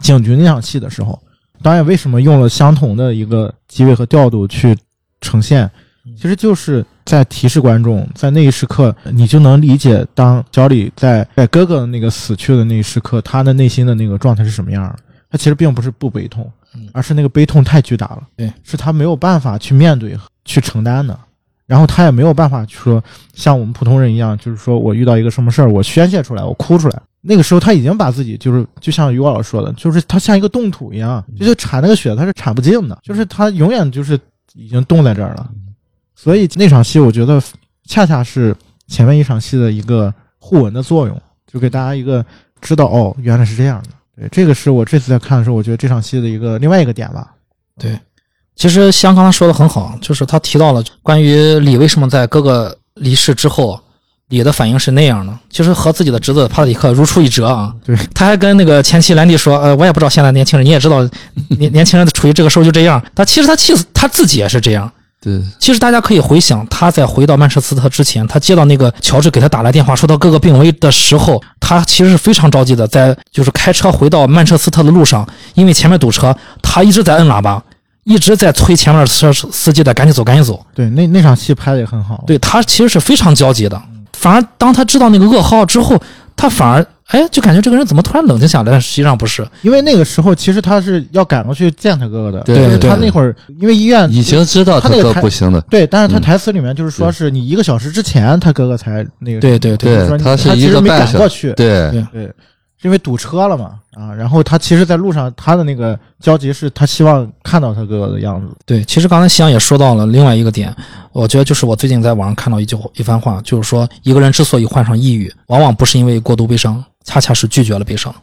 警局那场戏的时候，导演为什么用了相同的一个机位和调度去呈现，其实就是在提示观众，在那一时刻，你就能理解，当小李在在哥哥那个死去的那一时刻，他的内心的那个状态是什么样的。他其实并不是不悲痛嗯，而是那个悲痛太巨大了，对，是他没有办法去面对、去承担的。然后他也没有办法去说像我们普通人一样，就是说我遇到一个什么事儿，我宣泄出来，我哭出来。那个时候他已经把自己就是就像于果老师说的，就是他像一个冻土一样，就是铲那个雪他是铲不尽的，就是他永远就是已经冻在这儿了。所以那场戏我觉得恰恰是前面一场戏的一个互文的作用，就给大家一个知道哦，原来是这样的。对，这个是我这次在看的时候，我觉得这场戏的一个另外一个点吧。对，其实香刚才说的很好，就是他提到了关于李为什么在哥哥离世之后，李的反应是那样的，其实和自己的侄子帕特里克如出一辙啊。对，他还跟那个前妻兰迪说，呃，我也不知道现在年轻人，你也知道，年年轻人处于这个时候就这样。他其实他气死他自己也是这样。对，其实大家可以回想，他在回到曼彻斯特之前，他接到那个乔治给他打来电话，说他哥哥病危的时候，他其实是非常着急的，在就是开车回到曼彻斯特的路上，因为前面堵车，他一直在摁喇叭，一直在催前面的车司机的赶紧走，赶紧走。对，那那场戏拍的也很好。对他其实是非常焦急的，反而当他知道那个噩耗之后，他反而哎就感觉这个人怎么突然冷静下来？但实际上不是，因为那个时候其实他是要赶过去见他哥哥的，对对对。他那会儿因为医院已经知道他哥他那个台不行了。对，但是他嗯台词里面就是说是你一个小时之前他哥哥才那个，对对对就是说他是其实没一个半小赶过去，对。对。对，是因为堵车了嘛啊，然后他其实，在路上他的那个焦急是他希望看到他哥哥的样子，对，其实刚才夕阳也说到了另外一个点，我觉得就是我最近在网上看到一句一番话，就是说一个人之所以患上抑郁，往往不是因为过度悲伤，恰恰是拒绝了悲伤。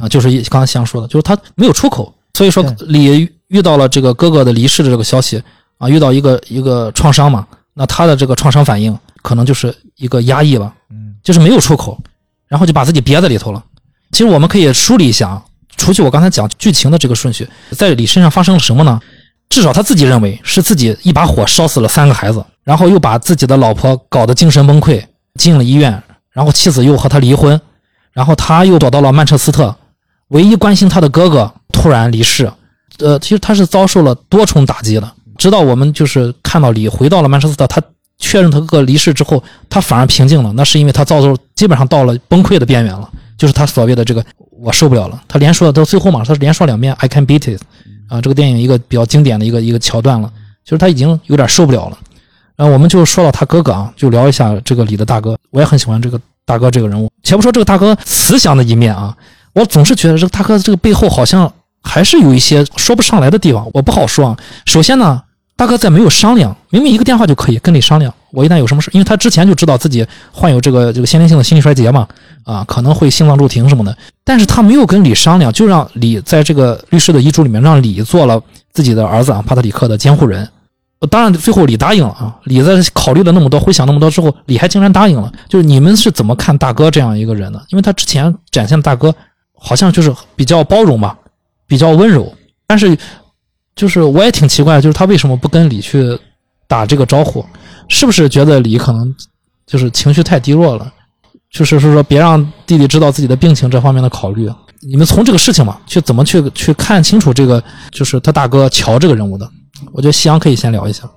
啊，就是一刚才夕阳说的，就是他没有出口，所以说对。李遇到了这个哥哥的离世的这个消息啊，遇到一个一个创伤嘛，那他的这个创伤反应可能就是一个压抑吧，嗯，就是没有出口，然后就把自己憋在里头了。其实我们可以梳理一下啊，除去我刚才讲剧情的这个顺序，在李身上发生了什么呢？至少他自己认为是自己一把火烧死了三个孩子，然后又把自己的老婆搞得精神崩溃，进了医院，然后妻子又和他离婚，然后他又躲到了曼彻斯特，唯一关心他的哥哥突然离世，呃，其实他是遭受了多重打击的。直到我们就是看到李回到了曼彻斯特，他确认他哥哥离世之后，他反而平静了。那是因为他遭受基本上到了崩溃的边缘了，就是他所谓的这个我受不了了。他连说到最后嘛，他连说两遍 I can beat it，啊，这个电影一个比较经典的一个一个桥段了，就是他已经有点受不了了。然后我们就说到他哥哥啊，就聊一下这个李的大哥，我也很喜欢这个大哥这个人物。且不说这个大哥慈祥的一面啊，我总是觉得这个大哥这个背后好像还是有一些说不上来的地方，我不好说啊。首先呢，大哥在没有商量，明明一个电话就可以跟你商量，我一旦有什么事，因为他之前就知道自己患有这个这个先天性的心力衰竭嘛，啊，可能会心脏骤停什么的，但是他没有跟李商量，就让李在这个律师的遗嘱里面让李做了自己的儿子啊帕特里克的监护人。当然，最后李答应了啊。李在考虑了那么多，回想那么多之后，李还竟然答应了。就是你们是怎么看大哥这样一个人呢？因为他之前展现的大哥好像就是比较包容吧，比较温柔。但是，就是我也挺奇怪，就是他为什么不跟李去打这个招呼？是不是觉得李可能就是情绪太低落了？就是说说别让弟弟知道自己的病情这方面的考虑。你们从这个事情嘛，去怎么去去看清楚这个，就是他大哥乔这个人物的？我觉得夕阳可以先聊一下。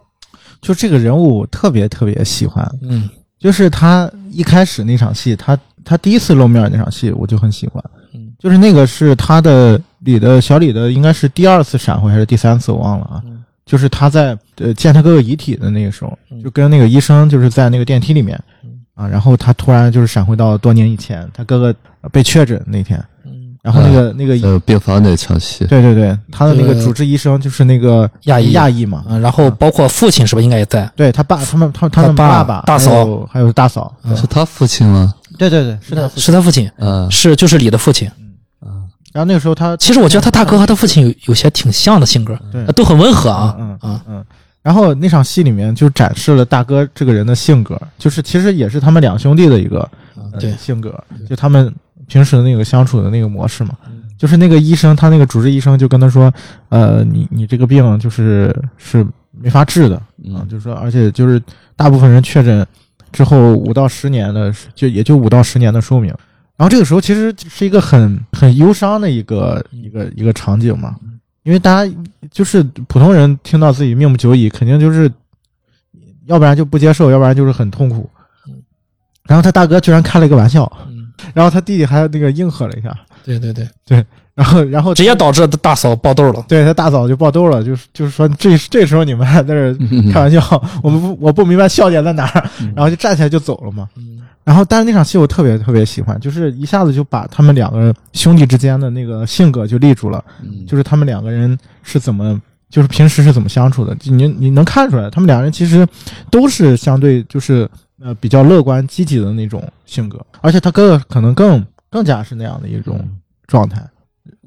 就这个人物我特别特别喜欢，嗯就是他一开始那场戏，他他第一次露面那场戏，我就很喜欢。嗯就是那个是他的李的小李的，应该是第二次闪回还是第三次，我忘了啊。嗯就是他在呃见他哥哥遗体的那个时候嗯，就跟那个医生就是在那个电梯里面嗯啊，然后他突然就是闪回到多年以前，他哥哥呃被确诊那天，嗯，然后那个那个呃，病房那场戏，对对对，他的那个主治医生就是那个亚裔亚裔嘛，啊，然后包括父亲是不是应该也在？对他爸他们他他们爸爸爸大嫂还有还有大嫂，嗯是他父亲吗？对对对，是他。是他父亲，嗯是就是李的父亲。啊，然后那个时候他其实我觉得他大哥和他父亲有有些挺像的性格，对。都很温和啊嗯啊。嗯，然后那场戏里面就展示了大哥这个人的性格，就是其实也是他们两兄弟的一个、呃对。性格，就他们平时的那个相处的那个模式嘛。嗯。就是那个医生，他那个主治医生就跟他说，呃，你你这个病就是是没法治的啊，嗯就是说，而且就是大部分人确诊之后五到十年的，就也就五到十年的寿命。然后这个时候其实是一个很很忧伤的一个一个一个场景嘛，因为大家就是普通人听到自己命不久矣，肯定就是要不然就不接受，要不然就是很痛苦嗯。然后他大哥居然开了一个玩笑，嗯，然后他弟弟还那个应和了一下，对对对对，然后然后直接导致大嫂爆痘了。对他大嫂就爆痘了，就是就是说这这时候你们还在这开玩笑，我们不我不明白笑点在哪儿，然后就站起来就走了嘛。嗯然后但是那场戏我特别特别喜欢，就是一下子就把他们两个兄弟之间的那个性格就立住了，嗯就是他们两个人是怎么。就是平时是怎么相处的？你你能看出来，他们两人其实都是相对就是呃比较乐观积极的那种性格，而且他哥哥可能更更加是那样的一种状态。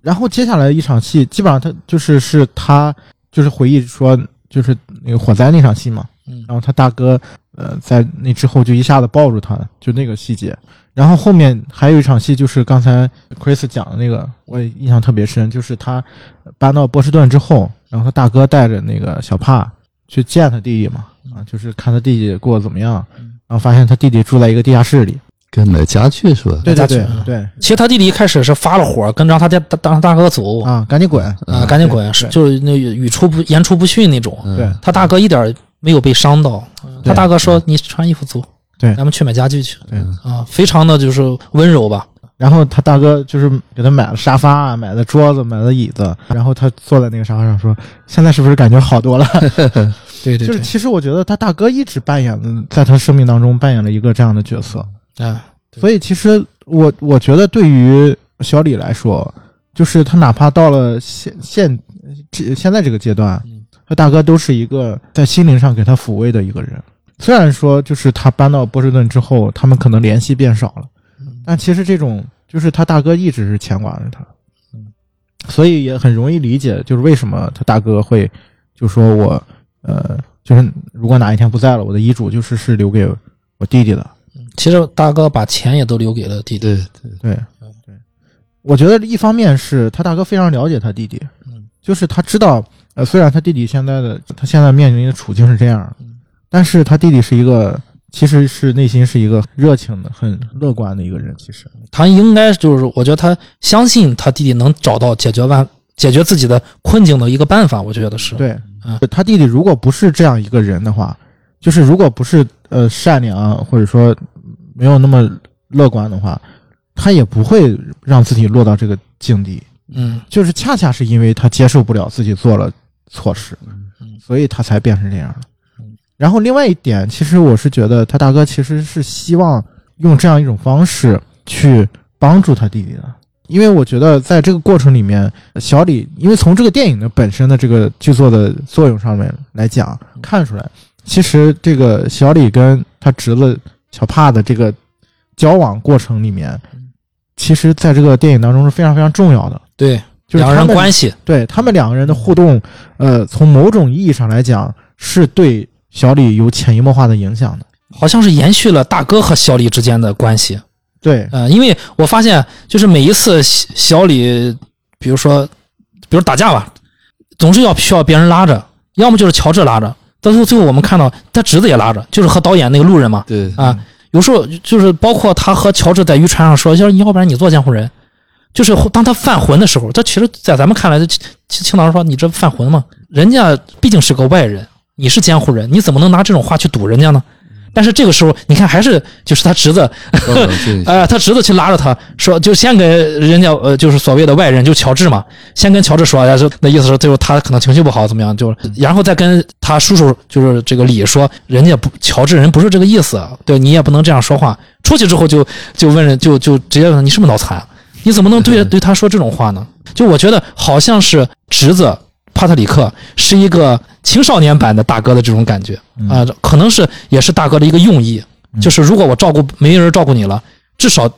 然后接下来一场戏，基本上他就是是他就是回忆说，就是那个火灾那场戏嘛。嗯然后他大哥呃在那之后就一下子抱住他，就那个细节。然后后面还有一场戏，就是刚才 Chris 讲的那个，我也印象特别深，就是他搬到波士顿之后，然后他大哥带着那个小帕去见他弟弟嘛，啊，就是看他弟弟过得怎么样，然后发现他弟弟住在一个地下室里。跟买家具是吧？对对对家具对其实他弟弟一开始是发了火，跟让他家当他大哥走啊，赶紧滚！啊，赶紧滚，是就是那语出不言出不逊那种。嗯对他大哥一点没有被伤到，他大哥说：“你穿衣服走，对。咱们去买家具去。”对。啊，非常的就是温柔吧。然后他大哥就是给他买了沙发啊，买了桌子，买了椅子，然后他坐在那个沙发上说：“现在是不是感觉好多了？” 对对就是其实我觉得他大哥一直扮演的，在他生命当中扮演了一个这样的角色，啊，对。所以其实我我觉得对于小李来说，就是他哪怕到了现现这现在这个阶段嗯，他大哥都是一个在心灵上给他抚慰的一个人。虽然说就是他搬到波士顿之后，他们可能联系变少了，嗯但其实这种就是他大哥一直是牵挂着他，嗯，所以也很容易理解，就是为什么他大哥会就说我呃，就是如果哪一天不在了，我的遗嘱就是是留给我弟弟的。其实大哥把钱也都留给了弟弟。对对，对对，我觉得一方面是他大哥非常了解他弟弟，嗯，就是他知道，呃，虽然他弟弟现在的他现在面临的处境是这样，嗯但是他弟弟是一个其实是内心是一个热情的、很乐观的一个人。其实，他应该就是，我觉得他相信他弟弟能找到解决办解决自己的困境的一个办法。我觉得是。对嗯，他弟弟如果不是这样一个人的话，就是如果不是呃善良或者说没有那么乐观的话，他也不会让自己落到这个境地。嗯就是恰恰是因为他接受不了自己做了错事，嗯所以他才变成这样的嗯。然后另外一点，其实我是觉得他大哥其实是希望用这样一种方式去帮助他弟弟的，因为我觉得在这个过程里面，小李因为从这个电影的本身的这个剧作的作用上面来讲，看出来其实这个小李跟他侄子小帕的这个交往过程里面，其实在这个电影当中是非常非常重要的。对，就是两人关系，对他们两个人的互动，呃，从某种意义上来讲，是对小李有潜移默化的影响的。好像是延续了大哥和小李之间的关系。对，呃，因为我发现，就是每一次小小李，比如说，比如打架吧，总是要需要别人拉着，要么就是乔治拉着，到最后最后我们看到他侄子也拉着，就是和导演那个路人嘛，对。啊，有时候就是包括他和乔治在渔船上说，要要不然你做监护人，就是当他犯浑的时候，他其实，在咱们看来，青青岛人说你这犯浑吗？人家毕竟是个外人，你是监护人，你怎么能拿这种话去堵人家呢？但是这个时候，你看还是就是他侄子，更冷静一些。哎，他侄子去拉着他说，就先跟人家呃，就是所谓的外人，就乔治嘛，先跟乔治说，哎，说那意思是最后他可能情绪不好，怎么样，就然后再跟他叔叔，就是这个李说，人家不乔治人不是这个意思，对你也不能这样说话。出去之后就就问人，就就直接问他你是不是脑残啊？你怎么能对对。他说这种话呢？就我觉得好像是侄子帕特里克是一个青少年版的大哥的这种感觉啊、可能是也是大哥的一个用意，就是如果我照顾没人照顾你了，至少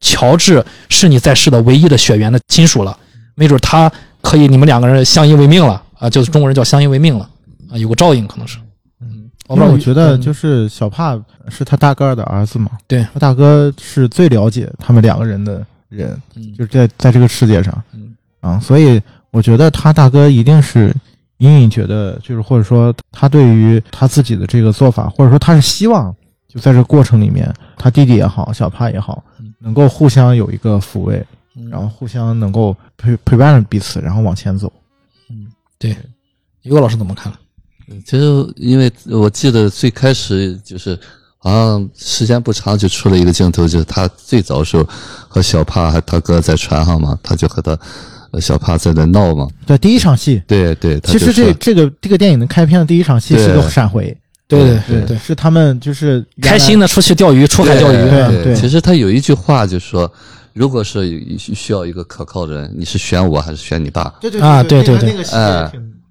乔治是你在世的唯一的血缘的亲属了，没准他可以你们两个人相依为命了啊，就是中国人叫相依为命了啊，有个照应可能是，嗯，我不知道因为我觉得嗯。就是小帕是他大哥的儿子嘛，对。他大哥是最了解他们两个人的人，嗯。就是在在这个世界上，嗯。啊，所以我觉得他大哥一定是隐隐觉得，就是或者说他对于他自己的这个做法，或者说他是希望就在这个过程里面，他弟弟也好，小帕也好嗯，能够互相有一个抚慰，嗯。然后互相能够陪陪伴着彼此，然后往前走。于果老师怎么看？其实，因为我记得最开始就是好像时间不长就出了一个镜头，就是他最早时候和小帕还他哥在船上嘛，他就和他呃小帕在那闹嘛。对，第一场戏，对对，其实这这个这个电影的开篇的第一场戏是对个闪回，对对对对，是他们就是开心的出去钓鱼，出海钓鱼，对对其实他有一句话就说，如果是需要一个可靠的人，你是选我还是选你爸？对对啊对对对哎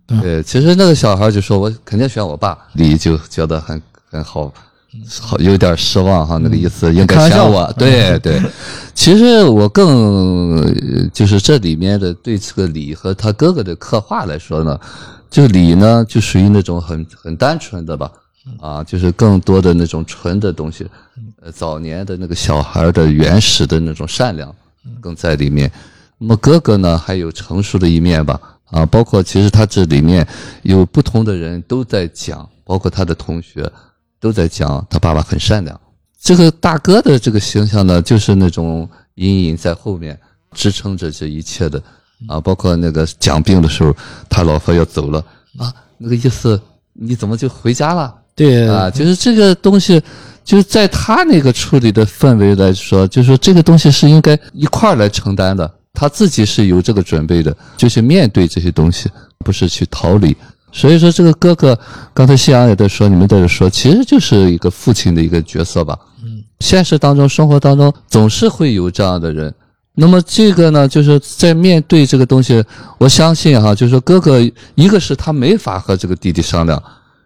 嗯对，其实那个小孩就说我肯定选我爸，李就觉得很很好，好有点失望哈，那个意思应该选我。对对，其实我更呃就是这里面的对这个李和他哥哥的刻画来说呢，就李呢就属于那种很很单纯的吧，啊，就是更多的那种纯的东西，呃，早年的那个小孩的原始的那种善良更在里面。那么哥哥呢，还有成熟的一面吧，啊，包括其实他这里面有不同的人都在讲，包括他的同学都在讲他爸爸很善良。这个大哥的这个形象呢，就是那种隐隐在后面支撑着这一切的啊，包括那个讲病的时候，他老婆要走了啊，那个意思你怎么就回家了？对啊，就是这个东西，就是在他那个处理的氛围来说，就是说这个东西是应该一块儿来承担的，他自己是有这个准备的，就是面对这些东西，不是去逃离。所以说，这个哥哥，刚才夕阳也在说，你们在这说，其实就是一个父亲的一个角色吧。嗯，现实当中、生活当中，总是会有这样的人。那么这个呢，就是在面对这个东西，我相信哈，就是说哥哥，一个是他没法和这个弟弟商量，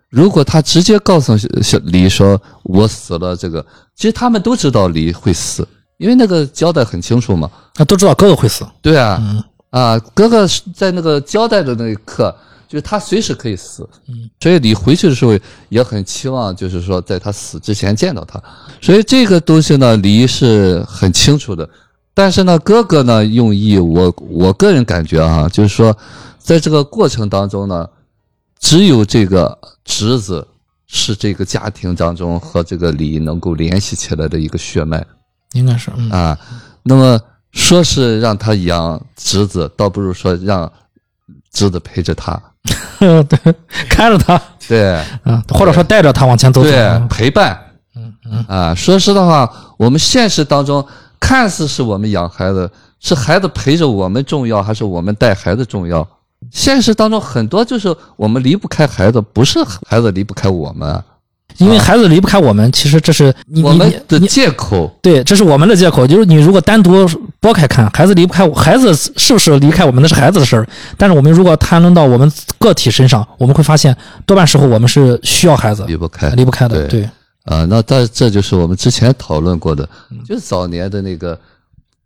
如果他直接告诉小小李说我死了，这个其实他们都知道李会死，因为那个交代很清楚嘛。他都知道哥哥会死，对啊，嗯啊，哥哥在那个交代的那一刻，就是他随时可以死，嗯，所以李回去的时候也很期望，就是说在他死之前见到他，所以这个东西呢，李是很清楚的，但是呢，哥哥呢用意，我我个人感觉啊，就是说，在这个过程当中呢，只有这个侄子是这个家庭当中和这个李能够联系起来的一个血脉。应该是，嗯，啊，那么说是让他养侄子，倒不如说让侄子陪着他，对，看着他，对啊，或者说带着他往前走走，对，陪伴嗯嗯，啊。说实的话，我们现实当中看似是我们养孩子，是孩子陪着我们重要，还是我们带孩子重要？现实当中很多就是我们离不开孩子，不是孩子离不开我们。因为孩子离不开我们，其实这是你们的借口，对，这是我们的借口。就是你如果单独剥开看，孩子离不开我，孩子是不是离开我们那是孩子的事儿。但是我们如果谈论到我们个体身上，我们会发现，多半时候我们是需要孩子，离不开，离不开的。对对，啊，那但这就是我们之前讨论过的，嗯就是早年的那个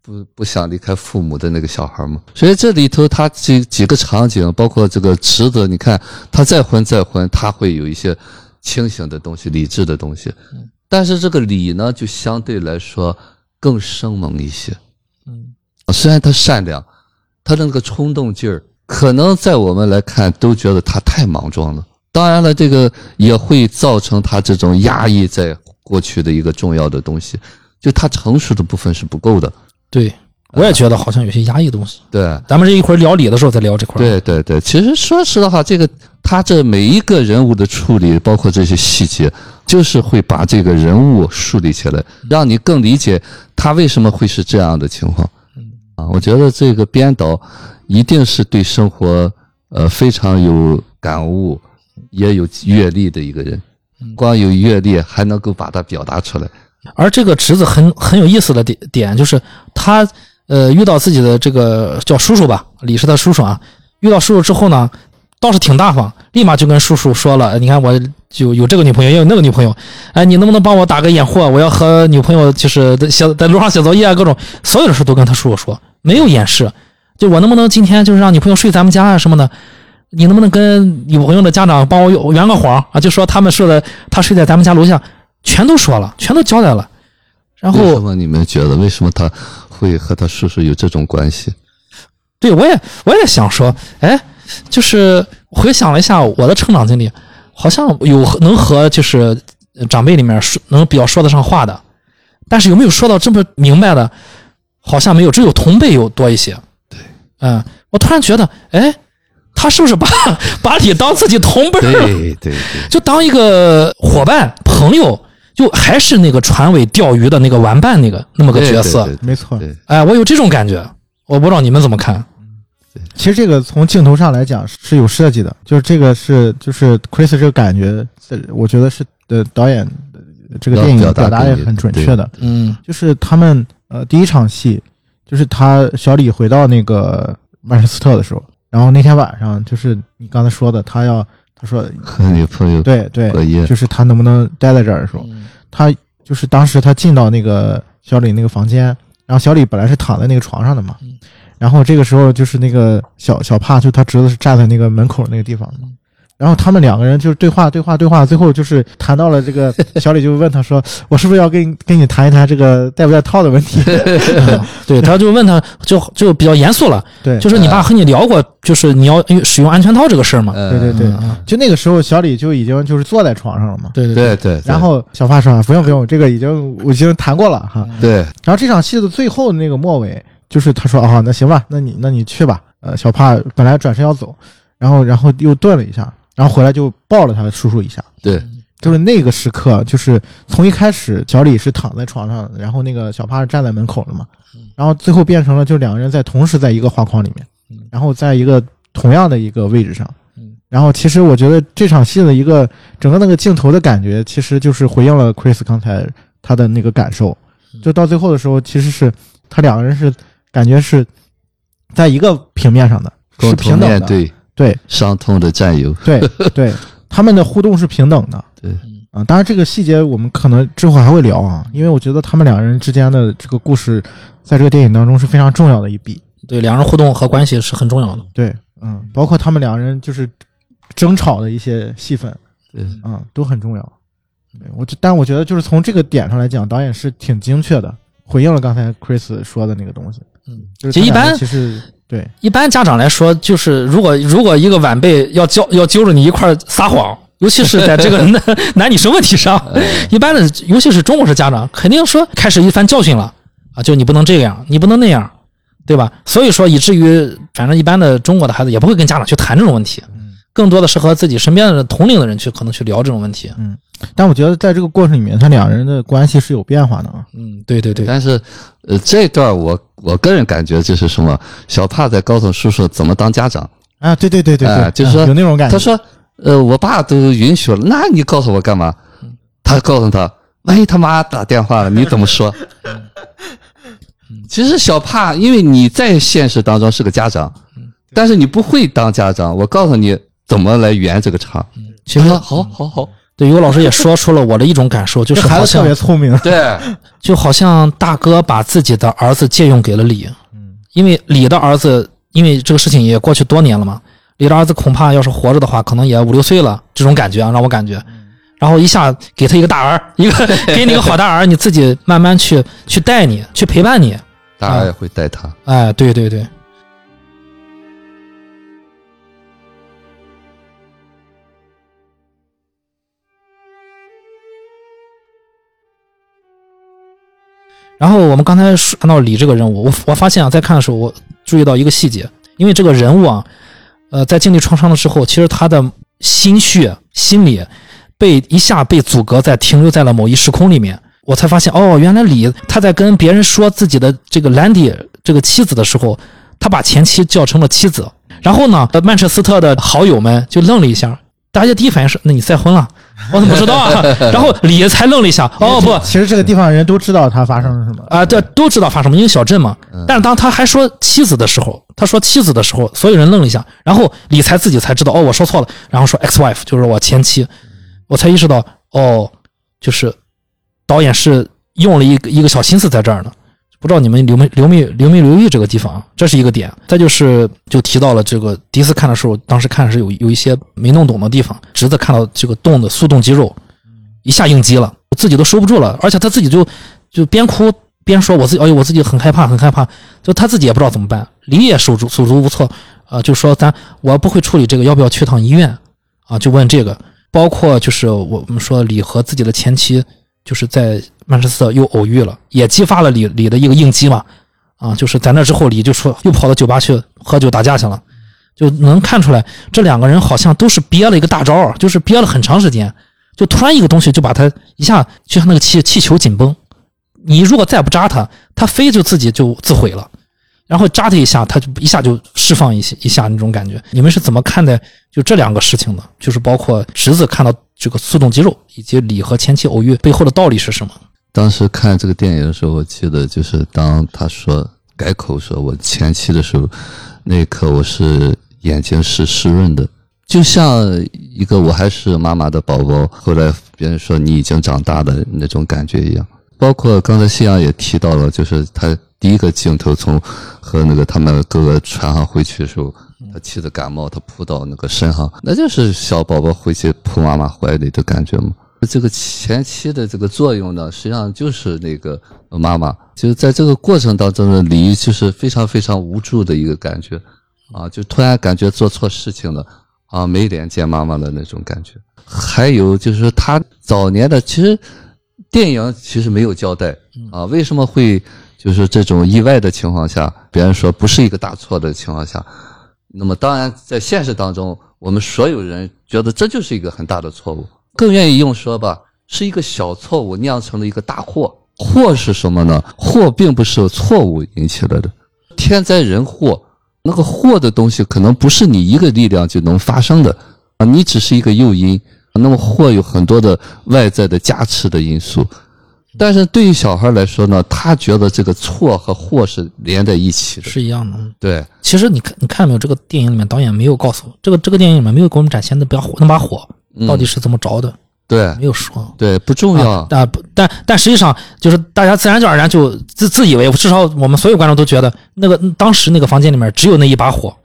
不不想离开父母的那个小孩嘛。所以这里头他这几个场景，包括这个池子，你看他再婚再婚，他会有一些清醒的东西、理智的东西，嗯但是这个理呢，就相对来说更生猛一些。嗯，虽然他善良，他的那个冲动劲儿，可能在我们来看都觉得他太莽撞了。当然了，这个也会造成他这种压抑在过去的一个重要的东西，就他成熟的部分是不够的。对，我也觉得好像有些压抑的东西。对，咱们这一会儿聊理的时候再聊这块儿。对对对，其实说实话，这个他这每一个人物的处理，包括这些细节，就是会把这个人物树立起来，让你更理解他为什么会是这样的情况。啊，我觉得这个编导一定是对生活呃非常有感悟，也有阅历的一个人。光有阅历还能够把它表达出来。而这个侄子很很有意思的点点就是他呃遇到自己的这个叫叔叔吧，李是他叔叔啊，遇到叔叔之后呢，倒是挺大方，立马就跟叔叔说了，你看我就有这个女朋友，也有那个女朋友，哎，你能不能帮我打个掩护？我要和女朋友就是在写在楼上写作业啊，各种所有的事都跟他叔叔说，没有掩饰。就我能不能今天就是让女朋友睡咱们家啊什么的？你能不能跟女朋友的家长帮我圆个谎啊？就说他们睡的，他睡在咱们家楼下，全都说了，全都交代了。然后，为什么你们觉得为什么他会和他叔叔有这种关系？对我也我也想说，哎，就是回想了一下我的成长经历，好像有能和就是长辈里面说能比较说得上话的，但是有没有说到这么明白的，好像没有，只有同辈有多一些。对，嗯，我突然觉得，哎，他是不是把 把你当自己同辈儿了？对对对，就当一个伙伴、朋友，就还是那个船尾钓鱼的那个玩伴那个那么个角色。没错。对哎，我有这种感觉，我不知道你们怎么看。其实这个从镜头上来讲是有设计的，就是这个是就是 Chris 这个感觉，呃我觉得是的导演呃这个电影要表达也很准确的，嗯。就是他们呃第一场戏就是他小李回到那个曼彻斯特的时候，然后那天晚上就是你刚才说的，他要他说和女朋友对对，就是他能不能待在这儿的时候，他就是当时他进到那个小李那个房间，然后小李本来是躺在那个床上的嘛，嗯然后这个时候就是那个小小帕，就他侄子是站在那个门口那个地方的嘛。然后他们两个人就是对话对话对话，最后就是谈到了这个 小李就问他说：“我是不是要跟你跟你谈一谈这个戴不戴套的问题 对，他就问他，就就比较严肃了，？”对，就是你爸和你聊过，就是你要使用安全套这个事儿嘛。嗯对对对嗯，就那个时候小李就已经就是坐在床上了嘛。对对对对，然后小帕说：“啊不用不用，这个已经我已经谈过了哈。”对然后这场戏的最后那个末尾，就是他说：“啊，那行吧，那你那你去吧。”呃，小帕本来转身要走，然后然后又顿了一下，然后回来就抱了他叔叔一下。对就是那个时刻，就是从一开始小李是躺在床上，然后那个小帕是站在门口了嘛，然后最后变成了就两个人在同时在一个画框里面嗯，然后在一个同样的一个位置上嗯。然后其实我觉得这场戏的一个整个那个镜头的感觉，其实就是回应了 Chris 刚才他的那个感受。就到最后的时候，其实是他两个人是感觉是在一个平面上的，是平等的。对对伤痛的战友，对对，他们的互动是平等的。对啊，当然这个细节我们可能之后还会聊啊，因为我觉得他们两人之间的这个故事，在这个电影当中是非常重要的一笔。对，两人互动和关系是很重要的。对，嗯，包括他们两人就是争吵的一些戏份，对嗯，都很重要。对我就，但我觉得就是从这个点上来讲，导演是挺精确的，回应了刚才 Chris 说的那个东西。嗯，就是一般其实对一般家长来说，就是如果如果一个晚辈要教要揪着你一块撒谎，尤其是在这个男 男女生问题上，一般的，尤其是中国式家长，肯定说开始一番教训了啊，就你不能这样，你不能那样，对吧？所以说，以至于反正一般的中国的孩子也不会跟家长去谈这种问题，更多的是和自己身边的同龄的人去可能去聊这种问题。嗯但我觉得在这个过程里面，他两人的关系是有变化的啊。嗯，对对对，但是，呃，这段我我个人感觉就是什么，小帕在告诉叔叔怎么当家长。啊，对对对对就是有那种感觉。他说，呃，我爸都允许了，那你告诉我干嘛？他告诉他，万一他妈打电话了，你怎么说？其实小帕，因为你在现实当中是个家长，但是你不会当家长，我告诉你怎么来圆这个场。其实他说好好好，对，有老师也说出了我的一种感受，就是这孩子特别聪明，对，就好像大哥把自己的儿子借用给了李，嗯因为李的儿子，因为这个事情也过去多年了嘛，李的儿子恐怕要是活着的话，可能也五六岁了，这种感觉啊，让我感觉。然后一下给他一个大儿，一个 给你一个好大儿，你自己慢慢去去带你，去陪伴你。大儿也会带他。哎，对对对，然后我们刚才说看到李这个人物，我我发现啊，在看的时候，我注意到一个细节，因为这个人物啊，呃，在经历创伤的时候，其实他的心绪、心理被一下被阻隔在停留在了某一时空里面，我才发现哦，原来李他在跟别人说自己的这个兰迪这个妻子的时候，他把前妻叫成了妻子。然后呢，曼彻斯特的好友们就愣了一下，大家第一反应是：那你再婚了？我怎么不知道啊？然后李才愣了一下，哦不，其实这个地方人都知道他发生了什么。啊，对都知道发生什么，因为小镇嘛。但是当他还说妻子的时候，他说妻子的时候，所有人愣了一下，然后李才自己才知道，哦，我说错了，然后说 ex wife 就是我前妻，我才意识到，哦，就是导演是用了一个一个小心思在这儿呢。不知道你们留没留没留没留意这个地方，这是一个点。再就是就提到了这个第一次看的时候，当时看是有有一些没弄懂的地方，侄子看到这个动的速动肌肉，一下应激了，我自己都收不住了，而且他自己就就边哭边说我自己，哎呦我自己很害怕很害怕，就他自己也不知道怎么办，李也手足手足无措，啊、就说咱我不会处理这个，要不要去趟医院啊？就问这个，包括就是我们说李和自己的前妻就是在曼彻斯特又偶遇了，也激发了李李的一个应激嘛，啊，就是在那之后李就说又跑到酒吧去喝酒打架去了。就能看出来，这两个人好像都是憋了一个大招，就是憋了很长时间，就突然一个东西就把他一下，就像那个气气球紧绷，你如果再不扎他，他飞就自己就自毁了，然后扎他一下，他就一下就释放一些一下那种感觉。你们是怎么看待就这两个事情的？就是包括侄子看到这个速动肌肉，以及李和前妻偶遇背后的道理是什么？当时看这个电影的时候，我记得就是当他说改口说我前妻的时候，那一刻我是眼睛是湿润的，就像一个我还是妈妈的宝宝，后来别人说你已经长大的那种感觉一样。包括刚才夕阳也提到了，就是他第一个镜头从和那个他们哥哥船上回去的时候，他妻子感冒，他扑到那个身上，那就是小宝宝回去扑妈妈怀里的感觉嘛。这个前期的这个作用呢，实际上就是那个妈妈，就是在这个过程当中呢，李就是非常非常无助的一个感觉，啊，就突然感觉做错事情了，啊，没脸见妈妈的那种感觉。还有就是他早年的，其实电影其实没有交代啊，为什么会就是这种意外的情况下，别人说不是一个大错的情况下，那么当然在现实当中，我们所有人觉得这就是一个很大的错误。更愿意用说吧，是一个小错误酿成了一个大祸。祸是什么呢？祸并不是错误引起来的，天灾人祸，那个祸的东西可能不是你一个力量就能发生的啊，你只是一个诱因。那么祸有很多的外在的加持的因素，但是对于小孩来说呢，他觉得这个错和祸是连在一起的。是一样的。对，其实你看，你看到没有？这个电影里面导演没有告诉我，这个这个电影里面没有给我们展现那把火，那把火到底是怎么着的，对没有说。对，不重要。啊，啊不，但但实际上就是大家自然而然就自自以为，至少我们所有观众都觉得那个当时那个房间里面只有那一把火，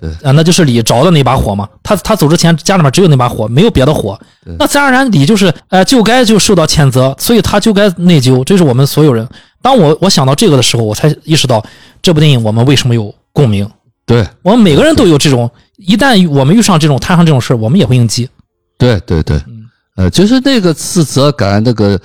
对啊，那就是李着的那把火嘛。他他走之前家里面只有那把火，没有别的火对，那自然而然李就是呃就该就受到谴责，所以他就该内疚。这是我们所有人。当我我想到这个的时候，我才意识到这部电影我们为什么有共鸣。对，我们每个人都有这种，一旦我们遇上这种摊上这种事儿，我们也会应激。对对对，呃，就是那个自责感、那个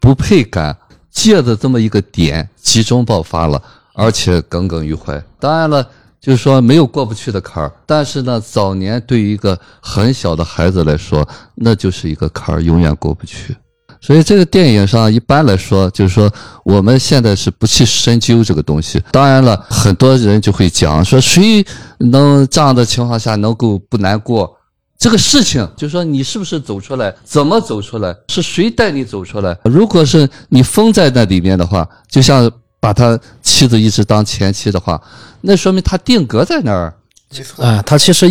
不配感，借着这么一个点集中爆发了，而且耿耿于怀。当然了，就是说没有过不去的坎儿，但是呢，早年对于一个很小的孩子来说，那就是一个坎儿，永远过不去。所以这个电影上一般来说，就是说我们现在是不去深究这个东西。当然了，很多人就会讲说，谁能这样的情况下能够不难过？这个事情，就是说你是不是走出来，怎么走出来，是谁带你走出来？如果是你封在那里面的话，就像把他妻子一直当前妻的话，那说明他定格在那儿。没错，哎，他其实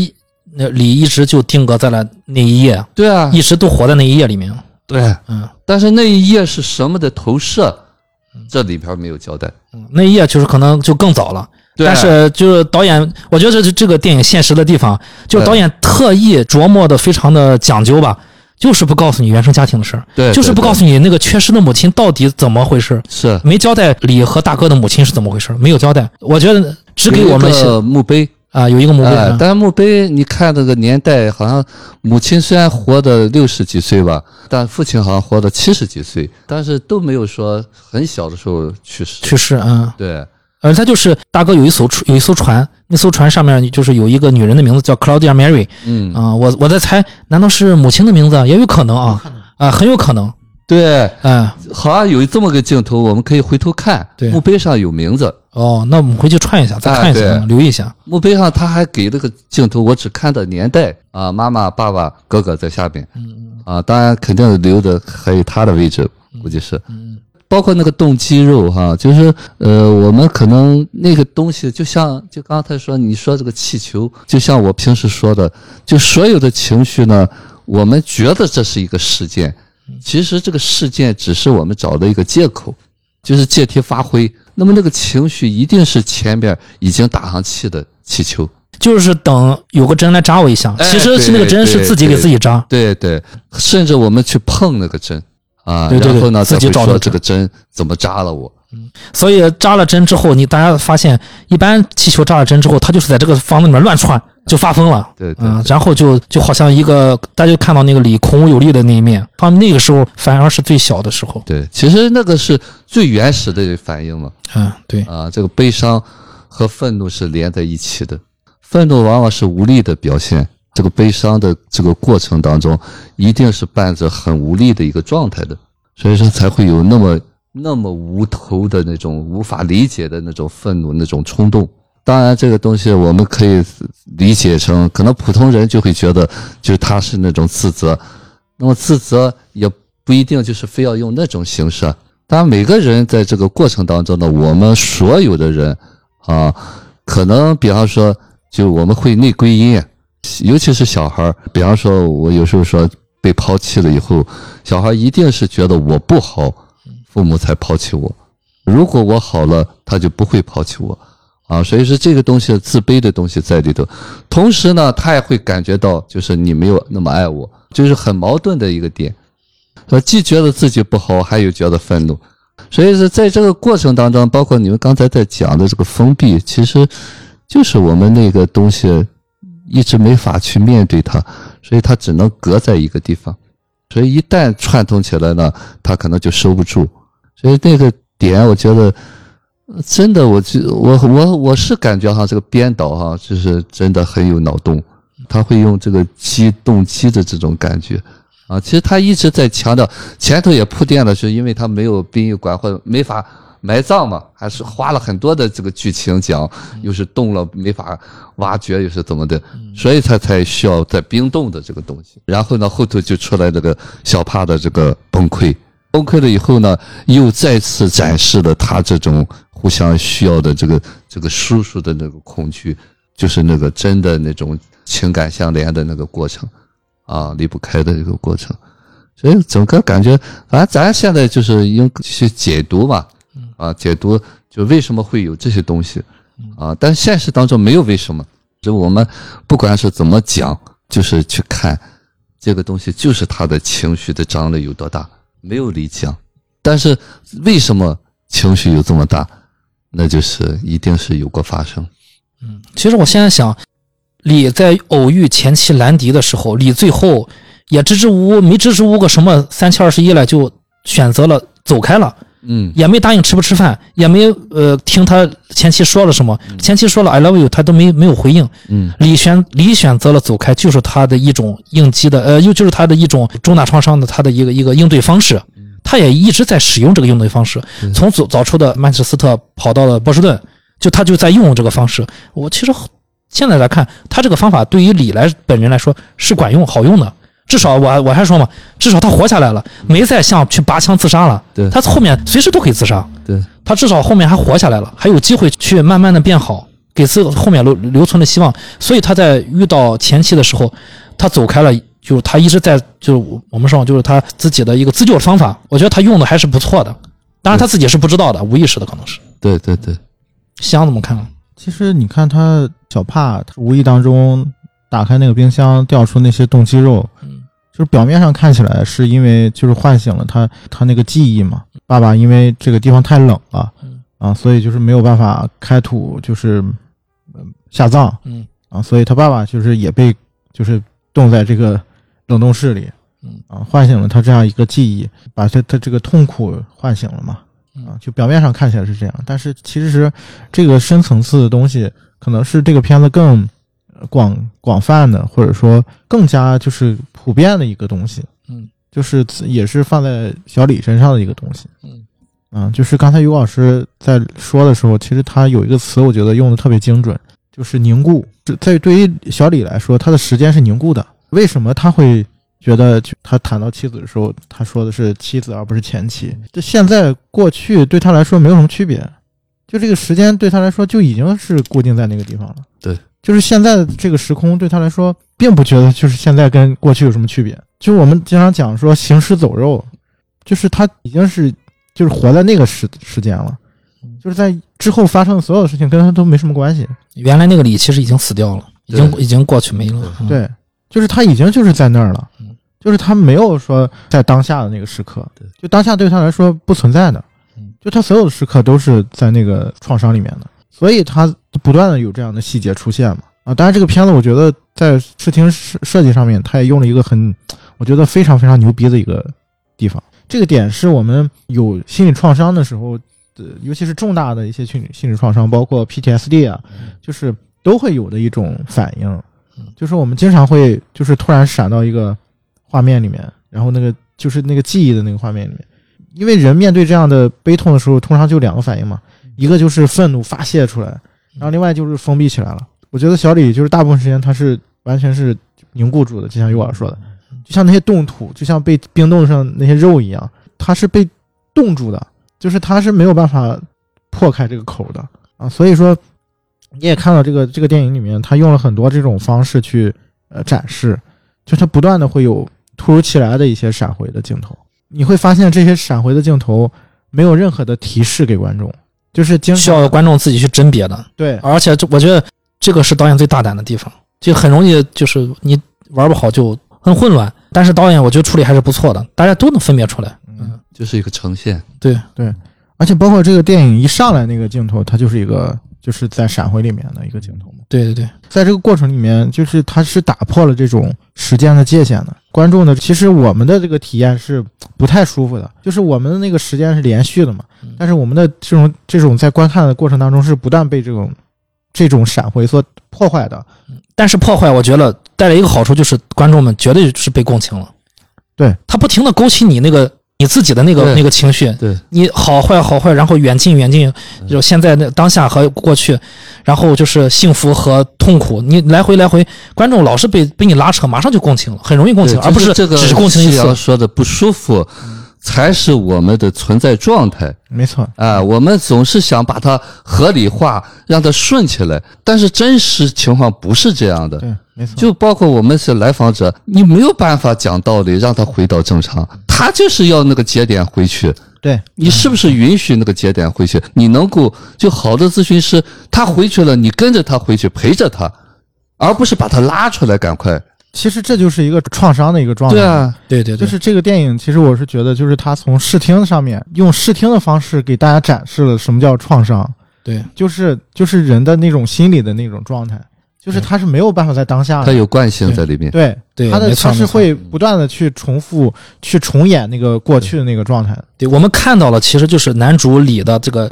那李一直就定格在了那一页，对啊，一直都活在那一页里面。对，嗯但是那一页是什么的投射，这里边没有交代。嗯，那一页就是可能就更早了。对但是就是导演，我觉得这是这个电影现实的地方，就是导演特意琢磨的非常的讲究吧，就是不告诉你原生家庭的事儿，对，就是不告诉你你那个缺失的母亲到底怎么回事，是没交代李和大哥的母亲是怎么回事，没有交代。我觉得只给我们有一个墓碑。啊有一个墓碑但是墓碑你看那个年代，好像母亲虽然活的六十几岁吧，但父亲好像活的七十几岁，但是都没有说很小的时候去世。去世啊。对，呃，他就是大哥有一艘船，有一艘船，那艘船上面就是有一个女人的名字叫 Claudia Mary 嗯，啊、我我在猜，难道是母亲的名字？也有可能啊，啊、很有可能，对，嗯、好像有这么个镜头，我们可以回头看，对。墓碑上有名字，哦，那我们回去串一下，再看一下，留意一下。墓碑上他还给了个镜头，我只看到年代啊，妈妈、爸爸、哥哥在下边，嗯啊，当然肯定留的还有他的位置，估计是。嗯包括那个动肌肉哈，就是呃，我们可能那个东西，就像就刚才说，你说这个气球，就像我平时说的，就所有的情绪呢，我们觉得这是一个事件，其实这个事件只是我们找的一个借口，就是借题发挥。那么那个情绪一定是前边已经打上气的气球，就是等有个针来扎我一下，哎其实是那个针是自己给自己扎。对对，甚至我们去碰那个针啊，对对对然后呢，自己找到这个针怎么扎了我。嗯所以扎了针之后，你大家发现，一般气球扎了针之后，它就是在这个房子里面乱窜，就发疯了。对对嗯，然后就就好像一个，大家就看到那个李孔武有力的那一面，他们那个时候反而是最小的时候。对，其实那个是最原始的反应嘛。嗯，对，啊，这个悲伤和愤怒是连在一起的，愤怒往往是无力的表现，这个悲伤的这个过程当中，一定是伴着很无力的一个状态的，所以说才会有那么那么无头的那种无法理解的那种愤怒、那种冲动。当然，这个东西我们可以理解成，可能普通人就会觉得，就是他是那种自责，那么自责也不一定就是非要用那种形式啊。当然，每个人在这个过程当中呢，我们所有的人啊，可能比方说，就我们会内归因，尤其是小孩儿。比方说，我有时候说被抛弃了以后，小孩一定是觉得我不好，父母才抛弃我。如果我好了，他就不会抛弃我啊。所以说，这个东西自卑的东西在里头。同时呢，他也会感觉到，就是你没有那么爱我，就是很矛盾的一个点。呃，既觉得自己不好，还有觉得愤怒，所以说在这个过程当中，包括你们刚才在讲的这个封闭，其实就是我们那个东西一直没法去面对它，所以它只能隔在一个地方，所以一旦串通起来呢，它可能就收不住，所以那个点，我觉得真的，我觉我我我是感觉哈，这个编导哈，就是真的很有脑洞，他会用这个机动机的这种感觉。啊，其实他一直在强调，前头也铺垫了，是因为他没有殡仪馆或者没法埋葬嘛，还是花了很多的这个剧情讲，又是冻了没法挖掘，又是怎么的，所以他才需要在冰冻的这个东西。然后呢，后头就出来这个小帕的这个崩溃，崩溃了以后呢，又再次展示了他这种互相需要的这个这个叔叔的那个恐惧，就是那个真的那种情感相连的那个过程。啊，离不开的一个过程，所以整个感觉，反正咱现在就是应去解读嘛，啊，解读就为什么会有这些东西，啊，但现实当中没有为什么，就我们不管是怎么讲，就是去看这个东西，就是他的情绪的张力有多大，没有理讲，但是为什么情绪有这么大，那就是一定是有过发生，嗯其实我现在想，李在偶遇前妻兰迪的时候，李最后也支支吾吾，没支支吾吾个什么三七二十一来，就选择了走开了，嗯也没答应吃不吃饭，也没呃听他前妻说了什么，前妻说了 I love you，他都没没有回应。嗯李选李选择了走开，就是他的一种应激的，呃，又就是他的一种重大创伤的他的一个一个应对方式。他也一直在使用这个应对方式，从早早出的曼彻斯特跑到了波士顿，就他就在用这个方式。我其实现在来看，他这个方法对于李来本人来说是管用、好用的。至少我我还说嘛，至少他活下来了，没再像去拔枪自杀了。对他后面随时都可以自杀，对，他至少后面还活下来了，还有机会去慢慢的变好，给自后面留留存了希望。所以他在遇到前期的时候，他走开了，就是他一直在就是我们说就是他自己的一个自救的方法，我觉得他用的还是不错的。当然他自己是不知道的，无意识的可能是。对对对，香怎么看？其实你看他小帕，他无意当中打开那个冰箱，调出那些冻鸡肉，嗯，就是表面上看起来是因为就是唤醒了他他那个记忆嘛。爸爸因为这个地方太冷了嗯，啊，所以就是没有办法开土，就是嗯下葬嗯啊，所以他爸爸就是也被就是冻在这个冷冻室里，嗯啊，唤醒了他这样一个记忆，把他他这个痛苦唤醒了嘛。啊，就表面上看起来是这样，但是其实是这个深层次的东西，可能是这个片子更呃广广泛的，或者说更加就是普遍的一个东西。嗯，就是也是放在小李身上的一个东西。嗯，啊，就是刚才于老师在说的时候，其实他有一个词，我觉得用的特别精准，就是凝固。这在对于小李来说，他的时间是凝固的。为什么他会？觉得他谈到妻子的时候，他说的是妻子而不是前妻。这现在过去对他来说没有什么区别，就这个时间对他来说就已经是固定在那个地方了。对，就是现在的这个时空对他来说，并不觉得就是现在跟过去有什么区别。就是我们经常讲说行尸走肉，就是他已经是就是活在那个时时间了，就是在之后发生的所有的事情跟他都没什么关系。原来那个李其实已经死掉了，已经已经过去没了。嗯。对，就是他已经就是在那儿了嗯，就是他没有说在当下的那个时刻，就当下对他来说不存在的嗯，就他所有的时刻都是在那个创伤里面的，所以他不断的有这样的细节出现嘛。啊，当然这个片子我觉得在视听设设计上面，他也用了一个很，我觉得非常非常牛逼的一个地方。这个点是我们有心理创伤的时候，呃，尤其是重大的一些心理心理创伤，包括 PTSD 啊，就是都会有的一种反应嗯。就是我们经常会就是突然闪到一个画面里面，然后那个就是那个记忆的那个画面里面，因为人面对这样的悲痛的时候，通常就两个反应嘛，一个就是愤怒发泄出来，然后另外就是封闭起来了。我觉得小李就是大部分时间他是完全是凝固住的，就像于老师说的，就像那些冻土，就像被冰冻上那些肉一样，他是被冻住的，就是他是没有办法破开这个口的啊。所以说，你也看到这个这个电影里面，他用了很多这种方式去呃展示，就他不断的会有突如其来的一些闪回的镜头，你会发现这些闪回的镜头没有任何的提示给观众，就是经需要观众自己去甄别的。对而且这我觉得这个是导演最大胆的地方，就很容易就是你玩不好就很混乱。但是导演我觉得处理还是不错的，大家都能分辨出来。嗯，就是一个呈现。对对，而且包括这个电影一上来那个镜头，它就是一个就是在闪回里面的一个镜头嘛。对对对，在这个过程里面，就是它是打破了这种时间的界限的。观众呢，其实我们的这个体验是不太舒服的，就是我们的那个时间是连续的嘛嗯，但是我们的这种这种在观看的过程当中是不断被这种这种闪回所破坏的。但是破坏我觉得带来一个好处就是观众们绝对是被共情了。对他不停的勾起你那个你自己的那个那个情绪，对，你好坏好坏，然后远近远近，就现在那当下和过去，然后就是幸福和痛苦，你来回来回，观众老是被被你拉扯，马上就共情了，很容易共情，而不是这个只是共情一次。说的不舒服，才是我们的存在状态。没错，啊，我们总是想把它合理化，让它顺起来，但是真实情况不是这样的。错，就包括我们是来访者，你没有办法讲道理让他回到正常，他就是要那个节点回去。对，你是不是允许那个节点回去？你能够就好的咨询师，他回去了，你跟着他回去，陪着他，而不是把他拉出来，赶快。其实这就是一个创伤的一个状态。对啊，对对对，就是这个电影，其实我是觉得，就是他从视听上面用视听的方式给大家展示了什么叫创伤，对就是就是人的那种心理的那种状态，就是他是没有办法在当下的，他有惯性在里面。对对他的他是会不断的去重复、去重演那个过去的那个状态，对，我们看到了，其实就是男主李的这个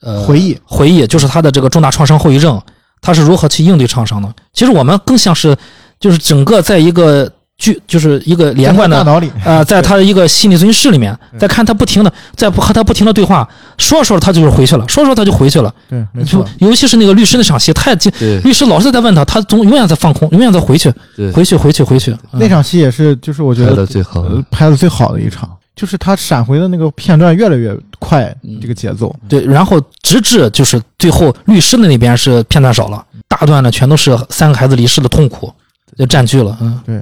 呃回忆回忆，就是他的这个重大创伤后遗症，他是如何去应对创伤的。其实我们更像是就是整个在一个剧，就是一个连贯的。大脑里，呃，在 他的一个心理咨询室里面，在看他不停的在和他不停的对话，说着说着他就是回去了，说着说着他就回去了。对，没就错，尤其是那个律师那场戏，太精，对律师老是在问他，他总永远在放空，永远在回去，对，回去，回去，回去。嗯那场戏也是，就是我觉得拍得的最好呃拍的最好的一场，就是他闪回的那个片段越来越快，嗯这个节奏，对，然后直至就是最后律师的那边是片段少了，大段的全都是三个孩子离世的痛苦，就占据了。嗯，对。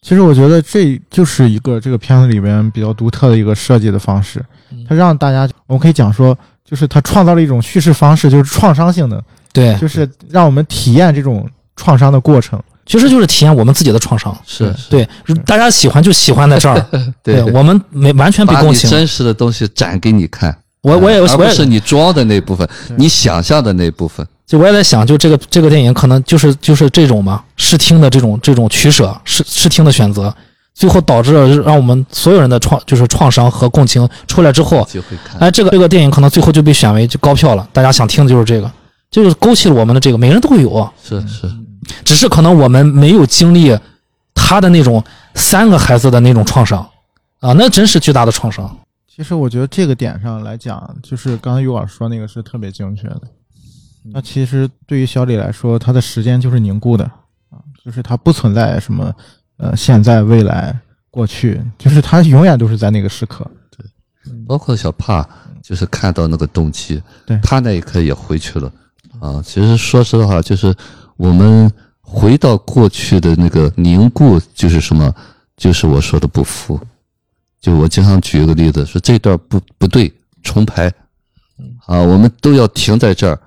其实我觉得这就是一个这个片子里边比较独特的一个设计的方式嗯，它让大家，我们可以讲说，就是它创造了一种叙事方式，就是创伤性的，对，就是让我们体验这种创伤的过程。其实就是体验我们自己的创伤。是是。对，大家喜欢就喜欢在这儿，对我们没完全被把你共情。真实的东西展给你看，我我也而我也。不是你装的那部分，你想象的那部分。就我也在想，就这个这个电影可能就是就是这种嘛，视听的这种这种取舍，视视听的选择，最后导致了让我们所有人的创就是创伤和共情出来之后，就会看。哎，这个这个电影可能最后就被选为就高票了，大家想听的就是这个，就是勾起了我们的这个，每个人都会有啊，是是，只是可能我们没有经历他的那种三个孩子的那种创伤啊，那真是巨大的创伤。其实我觉得这个点上来讲，就是刚才于老师说那个是特别精确的。那其实对于小李来说，他的时间就是凝固的啊，就是他不存在什么呃现在、未来、过去，就是他永远都是在那个时刻。对包括小帕，就是看到那个动机，对他那一刻也回去了啊。其实说实话，就是我们回到过去的那个凝固，就是什么？就是我说的不服。就我经常举一个例子，说这段不不对，重排啊，我们都要停在这儿。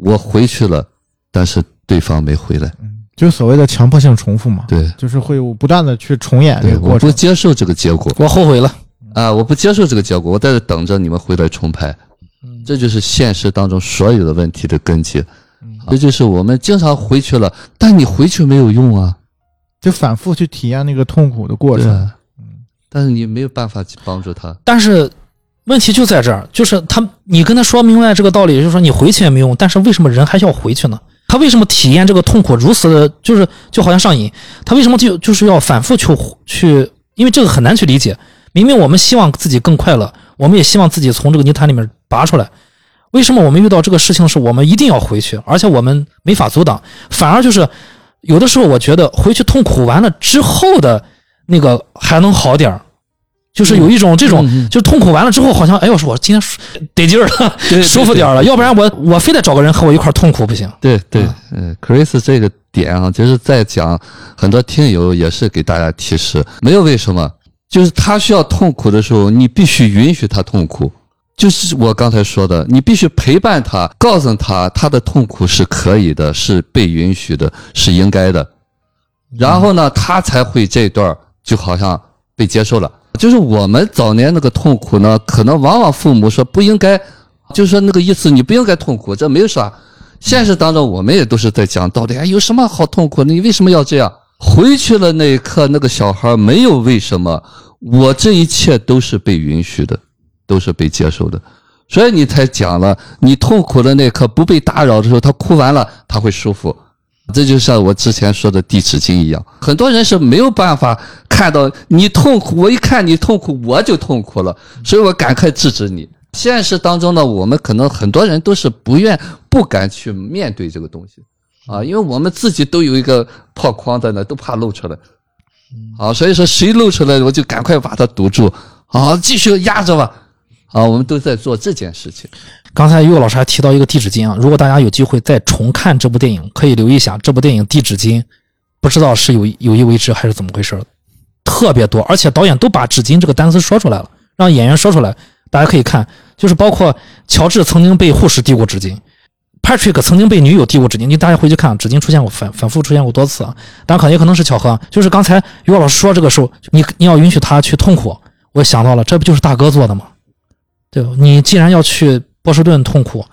我回去了，但是对方没回来。就所谓的强迫性重复嘛，对就是会有不断的去重演这对，我不个过程。我不接受这个结果。我后悔了，啊，我不接受这个结果，我在这等着你们回来重拍，这就是现实当中所有的问题的根基。这就是我们经常回去了，但你回去没有用啊，就反复去体验那个痛苦的过程。但是你没有办法去帮助他。但是问题就在这儿，就是他，你跟他说明白这个道理，就是说你回去也没用，但是为什么人还要回去呢？他为什么体验这个痛苦如此的，就是就好像上瘾？他为什么就就是要反复去去？因为这个很难去理解。明明我们希望自己更快乐，我们也希望自己从这个泥潭里面拔出来，为什么我们遇到这个事情的时，我们一定要回去，而且我们没法阻挡，反而就是有的时候我觉得回去痛苦完了之后的那个还能好点儿。就是有一种这种，就是痛苦完了之后，好像哎呦，我今天舒得劲儿了，舒服点儿了。要不然我我非得找个人和我一块儿痛苦不行。对对啊，嗯，Chris 这个点啊，就是在讲很多听友也是给大家提示，没有为什么，就是他需要痛苦的时候，你必须允许他痛苦。就是我刚才说的，你必须陪伴他，告诉他他的痛苦是可以的，是被允许的，是应该的。然后呢，他才会这段儿就好像被接受了。就是我们早年那个痛苦呢，可能往往父母说不应该，就是说那个意思，你不应该痛苦，这没有啥。现实当中，我们也都是在讲道理，哎，有什么好痛苦的？你为什么要这样？回去了那一刻，那个小孩没有为什么，我这一切都是被允许的，都是被接受的，所以你才讲了，你痛苦的那一刻不被打扰的时候，他哭完了他会舒服。这就像我之前说的递纸巾一样，很多人是没有办法看到你痛苦，我一看你痛苦，我就痛苦了，所以我赶快制止你。现实当中呢，我们可能很多人都是不愿、不敢去面对这个东西啊，因为我们自己都有一个破框在那，都怕露出来。啊，所以说谁露出来，我就赶快把它堵住，啊，继续压着吧。啊，我们都在做这件事情。刚才于老师还提到一个递纸巾啊，如果大家有机会再重看这部电影，可以留意一下这部电影递纸巾，不知道是有有意为之还是怎么回事，特别多，而且导演都把纸巾这个单词说出来了，让演员说出来，大家可以看，就是包括乔治曾经被护士递过纸巾。Patrick 曾经被女友递过纸巾，你大家回去看，纸巾出现过反反复出现过多次啊，当然可能也可能是巧合。就是刚才于老师说这个时候，你你要允许他去痛苦，我想到了，这不就是大哥做的吗？对吧？你既然要去波士顿痛苦，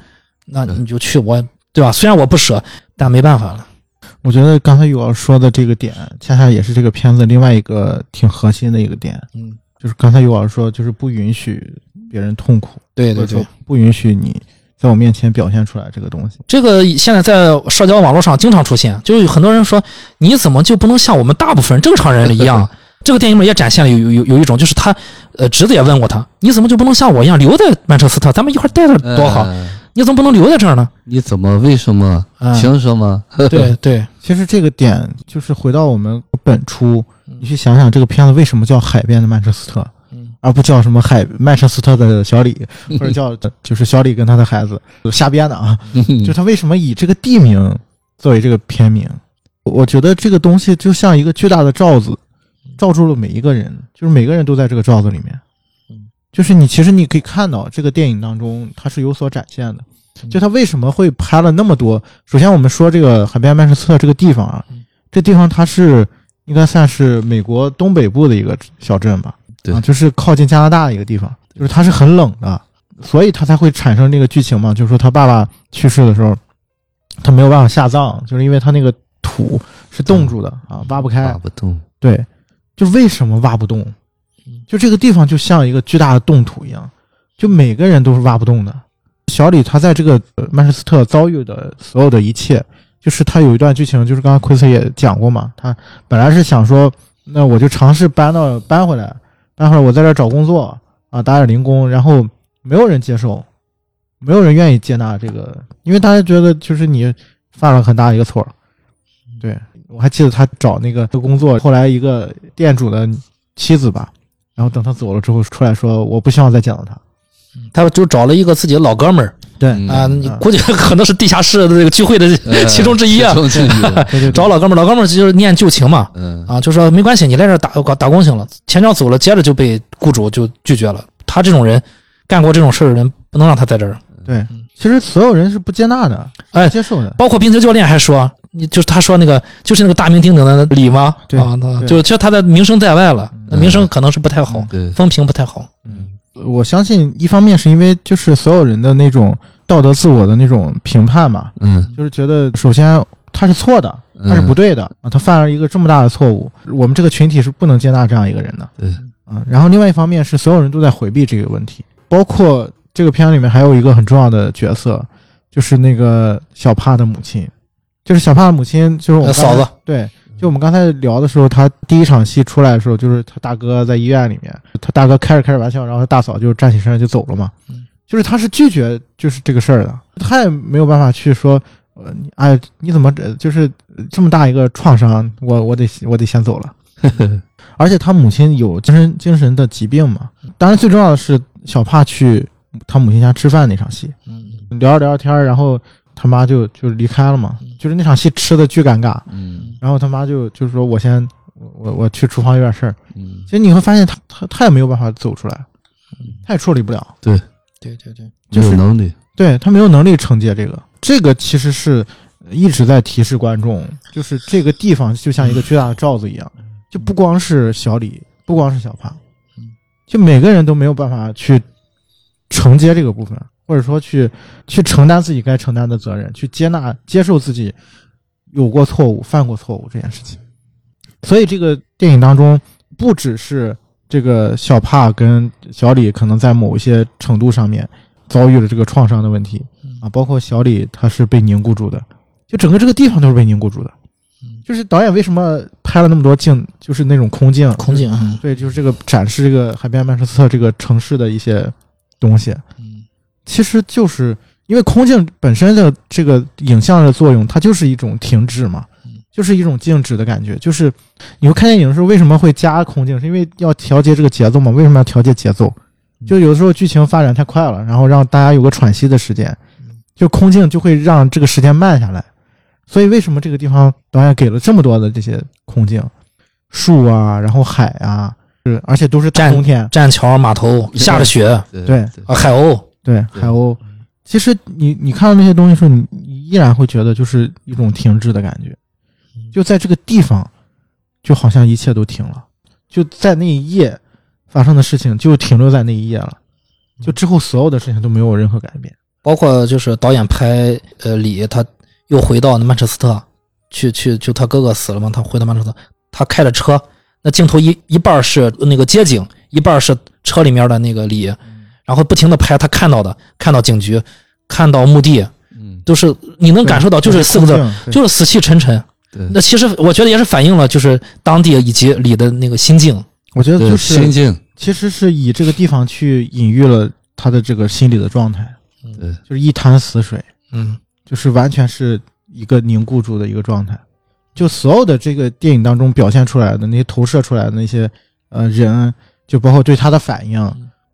那你就去我，对吧？虽然我不舍，但没办法了。我觉得刚才有老师说的这个点，恰恰也是这个片子另外一个挺核心的一个点，嗯，就是刚才有老师说，就是不允许别人痛苦，对对对不允许你在我面前表现出来这个东西。这个现在在社交网络上经常出现，就是有很多人说，你怎么就不能像我们大部分正常人一样？这个电影里面也展现了有有有有一种，就是他呃侄子也问过他，你怎么就不能像我一样留在曼彻斯特，咱们一块儿待着多好？呃你怎么不能留在这儿呢？你怎么？为什么？嗯凭什么？对对，其实这个点就是回到我们本初，嗯你去想想这个片子为什么叫海边的曼彻斯特，嗯而不叫什么海曼彻斯特的小李，或者叫就是小李跟他的孩子瞎编的啊？就他为什么以这个地名作为这个片名？我觉得这个东西就像一个巨大的罩子，罩住了每一个人，就是每个人都在这个罩子里面。就是你其实你可以看到这个电影当中它是有所展现的，就他为什么会拍了那么多？首先我们说这个海边曼彻斯特这个地方啊，这地方它是应该算是美国东北部的一个小镇吧，对。啊，就是靠近加拿大的一个地方，就是它是很冷的，所以它才会产生这个剧情嘛，就是说他爸爸去世的时候，他没有办法下葬，就是因为他那个土是冻住的啊，挖不开。挖，不动。对，就为什么挖不动？就这个地方就像一个巨大的冻土一样，就每个人都是挖不动的。小李他在这个呃曼彻斯特遭遇的所有的一切，就是他有一段剧情，就是刚刚奎斯也讲过嘛，他本来是想说，那我就尝试搬到搬回来，搬回来我在这儿找工作啊，打点零工，然后没有人接受，没有人愿意接纳这个，因为大家觉得就是你犯了很大一个错。对我还记得他找那个工作，后来一个店主的妻子吧，然后等他走了之后出来说，我不希望再见到他。他就找了一个自己的老哥们儿对，嗯啊，估计 可能是地下室的这个聚会的呃其中之一啊 找老哥们儿，老哥们儿就是念旧情嘛，嗯啊，就说没关系，你来这儿打打打工行了。前脚走了，接着就被雇主就拒绝了。他这种人干过这种事儿的人，不能让他在这儿。对，其实所有人是不接纳的，哎接受的。包括冰球教练还说，你就是他说那个就是那个大名鼎鼎的李吗？对啊，他对就其实他的名声在外了，嗯名声可能是不太好，对，风评不太好。嗯我相信一方面是因为就是所有人的那种道德自我的那种评判嘛，嗯就是觉得首先他是错的，他是不对的啊，他犯了一个这么大的错误，我们这个群体是不能接纳这样一个人的。对，啊，然后另外一方面是所有人都在回避这个问题，包括这个片里面还有一个很重要的角色，就是那个小帕的母亲，就是小帕的母亲，就是我嫂子，对，就我们刚才聊的时候，他第一场戏出来的时候，就是他大哥在医院里面，他大哥开着开着玩笑，然后他大嫂就站起身就走了嘛，嗯。就是他是拒绝就是这个事儿的，他也没有办法去说，呃，你哎，你怎么呃就是这么大一个创伤，我我得我得先走了。而且他母亲有精神精神的疾病嘛。当然，最重要的是小帕去他母亲家吃饭那场戏，嗯，聊着聊着天，然后他妈就就离开了嘛。就是那场戏吃的巨尴尬，嗯。然后他妈就就是说我先我我去厨房有点事儿。嗯。其实你会发现他他他也没有办法走出来，他也处理不了，对。对对对，就是能力。对他没有能力承接这个。这个其实是一直在提示观众，就是这个地方就像一个巨大的罩子一样，就不光是小李，不光是小胖，就每个人都没有办法去承接这个部分，或者说去去承担自己该承担的责任，去接纳、接受自己有过错误、犯过错误这件事情。所以这个电影当中，不只是这个小帕跟小李可能在某一些程度上面遭遇了这个创伤的问题啊，包括小李他是被凝固住的，就整个这个地方都是被凝固住的。就是导演为什么拍了那么多镜，就是那种空镜，空镜，啊对，就是这个展示这个海边曼彻斯特这个城市的一些东西，嗯其实就是因为空镜本身的这个影像的作用，它就是一种停滞嘛嗯，就是一种静止的感觉。就是你会看电影的时候，为什么会加空镜？是因为要调节这个节奏嘛？为什么要调节节奏？就有的时候剧情发展太快了，然后让大家有个喘息的时间，就空镜就会让这个时间慢下来。所以为什么这个地方导演给了这么多的这些空镜，树啊，然后海啊，是而且都是大站冬天，栈桥码头下着雪对对啊，海鸥，对，对海鸥。其实你你看到那些东西的时候，你你依然会觉得就是一种停滞的感觉，就在这个地方，就好像一切都停了，就在那一夜发生的事情就停留在那一夜了，就之后所有的事情都没有任何改变。包括就是导演拍呃李，他又回到那曼彻斯特去去，就他哥哥死了嘛，他回到曼彻斯特，他开着车，那镜头一一半是那个街景，一半是车里面的那个李，然后不停的拍他看到的，看到警局，看到墓地，嗯，都是你能感受到，就是四个字，就是死气沉沉。对，那其实我觉得也是反映了就是当地以及里的那个心境。我觉得就是心境，其实是以这个地方去隐喻了他的这个心理的状态，对，就是一潭死水，嗯。就是完全是一个凝固住的一个状态。就所有的这个电影当中表现出来的那些投射出来的那些呃人，就包括对他的反应，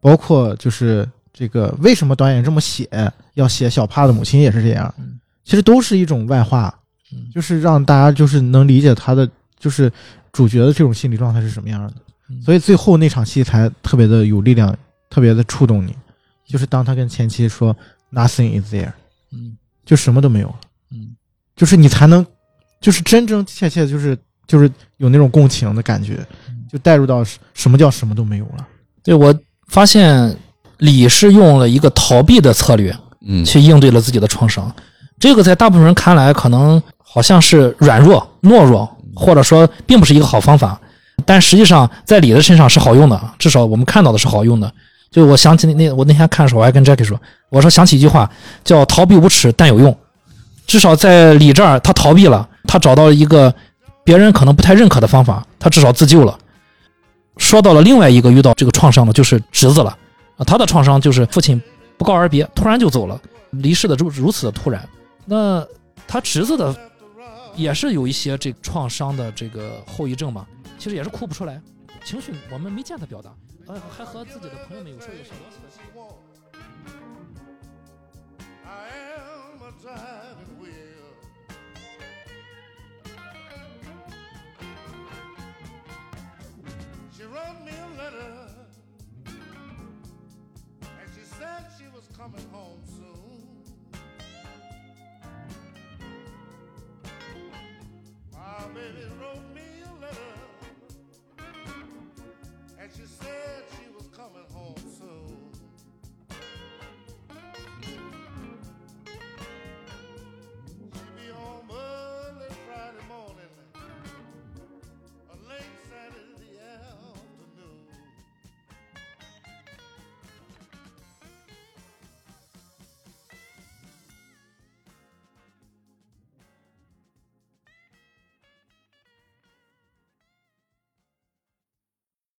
包括就是这个为什么导演这么写，要写小帕的母亲也是这样嗯，其实都是一种外化嗯，就是让大家就是能理解他的就是主角的这种心理状态是什么样的嗯。所以最后那场戏才特别的有力量，特别的触动你。就是当他跟前妻说 “nothing is there”，嗯就什么都没有了。嗯就是你才能，就是真真切切，就是就是有那种共情的感觉，就带入到什什么叫什么都没有了。对我发现李是用了一个逃避的策略嗯，去应对了自己的创伤，这个在大部分人看来可能好像是软弱、懦弱，或者说并不是一个好方法，但实际上在李的身上是好用的，至少我们看到的是好用的。就我想起那那我那天看的时候，我还跟 Jackie 说，我说想起一句话叫“逃避无耻但有用”，至少在李这儿，他逃避了，他找到了一个别人可能不太认可的方法，他至少自救了。说到了另外一个遇到这个创伤的，就是侄子了。啊，他的创伤就是父亲不告而别，突然就走了，离世的如如此的突然。那他侄子的也是有一些这创伤的这个后遗症嘛，其实也是哭不出来，情绪我们没见他表达，呃，还和自己的朋友们有说有笑 baby wrote me a letter, and she said she was coming home.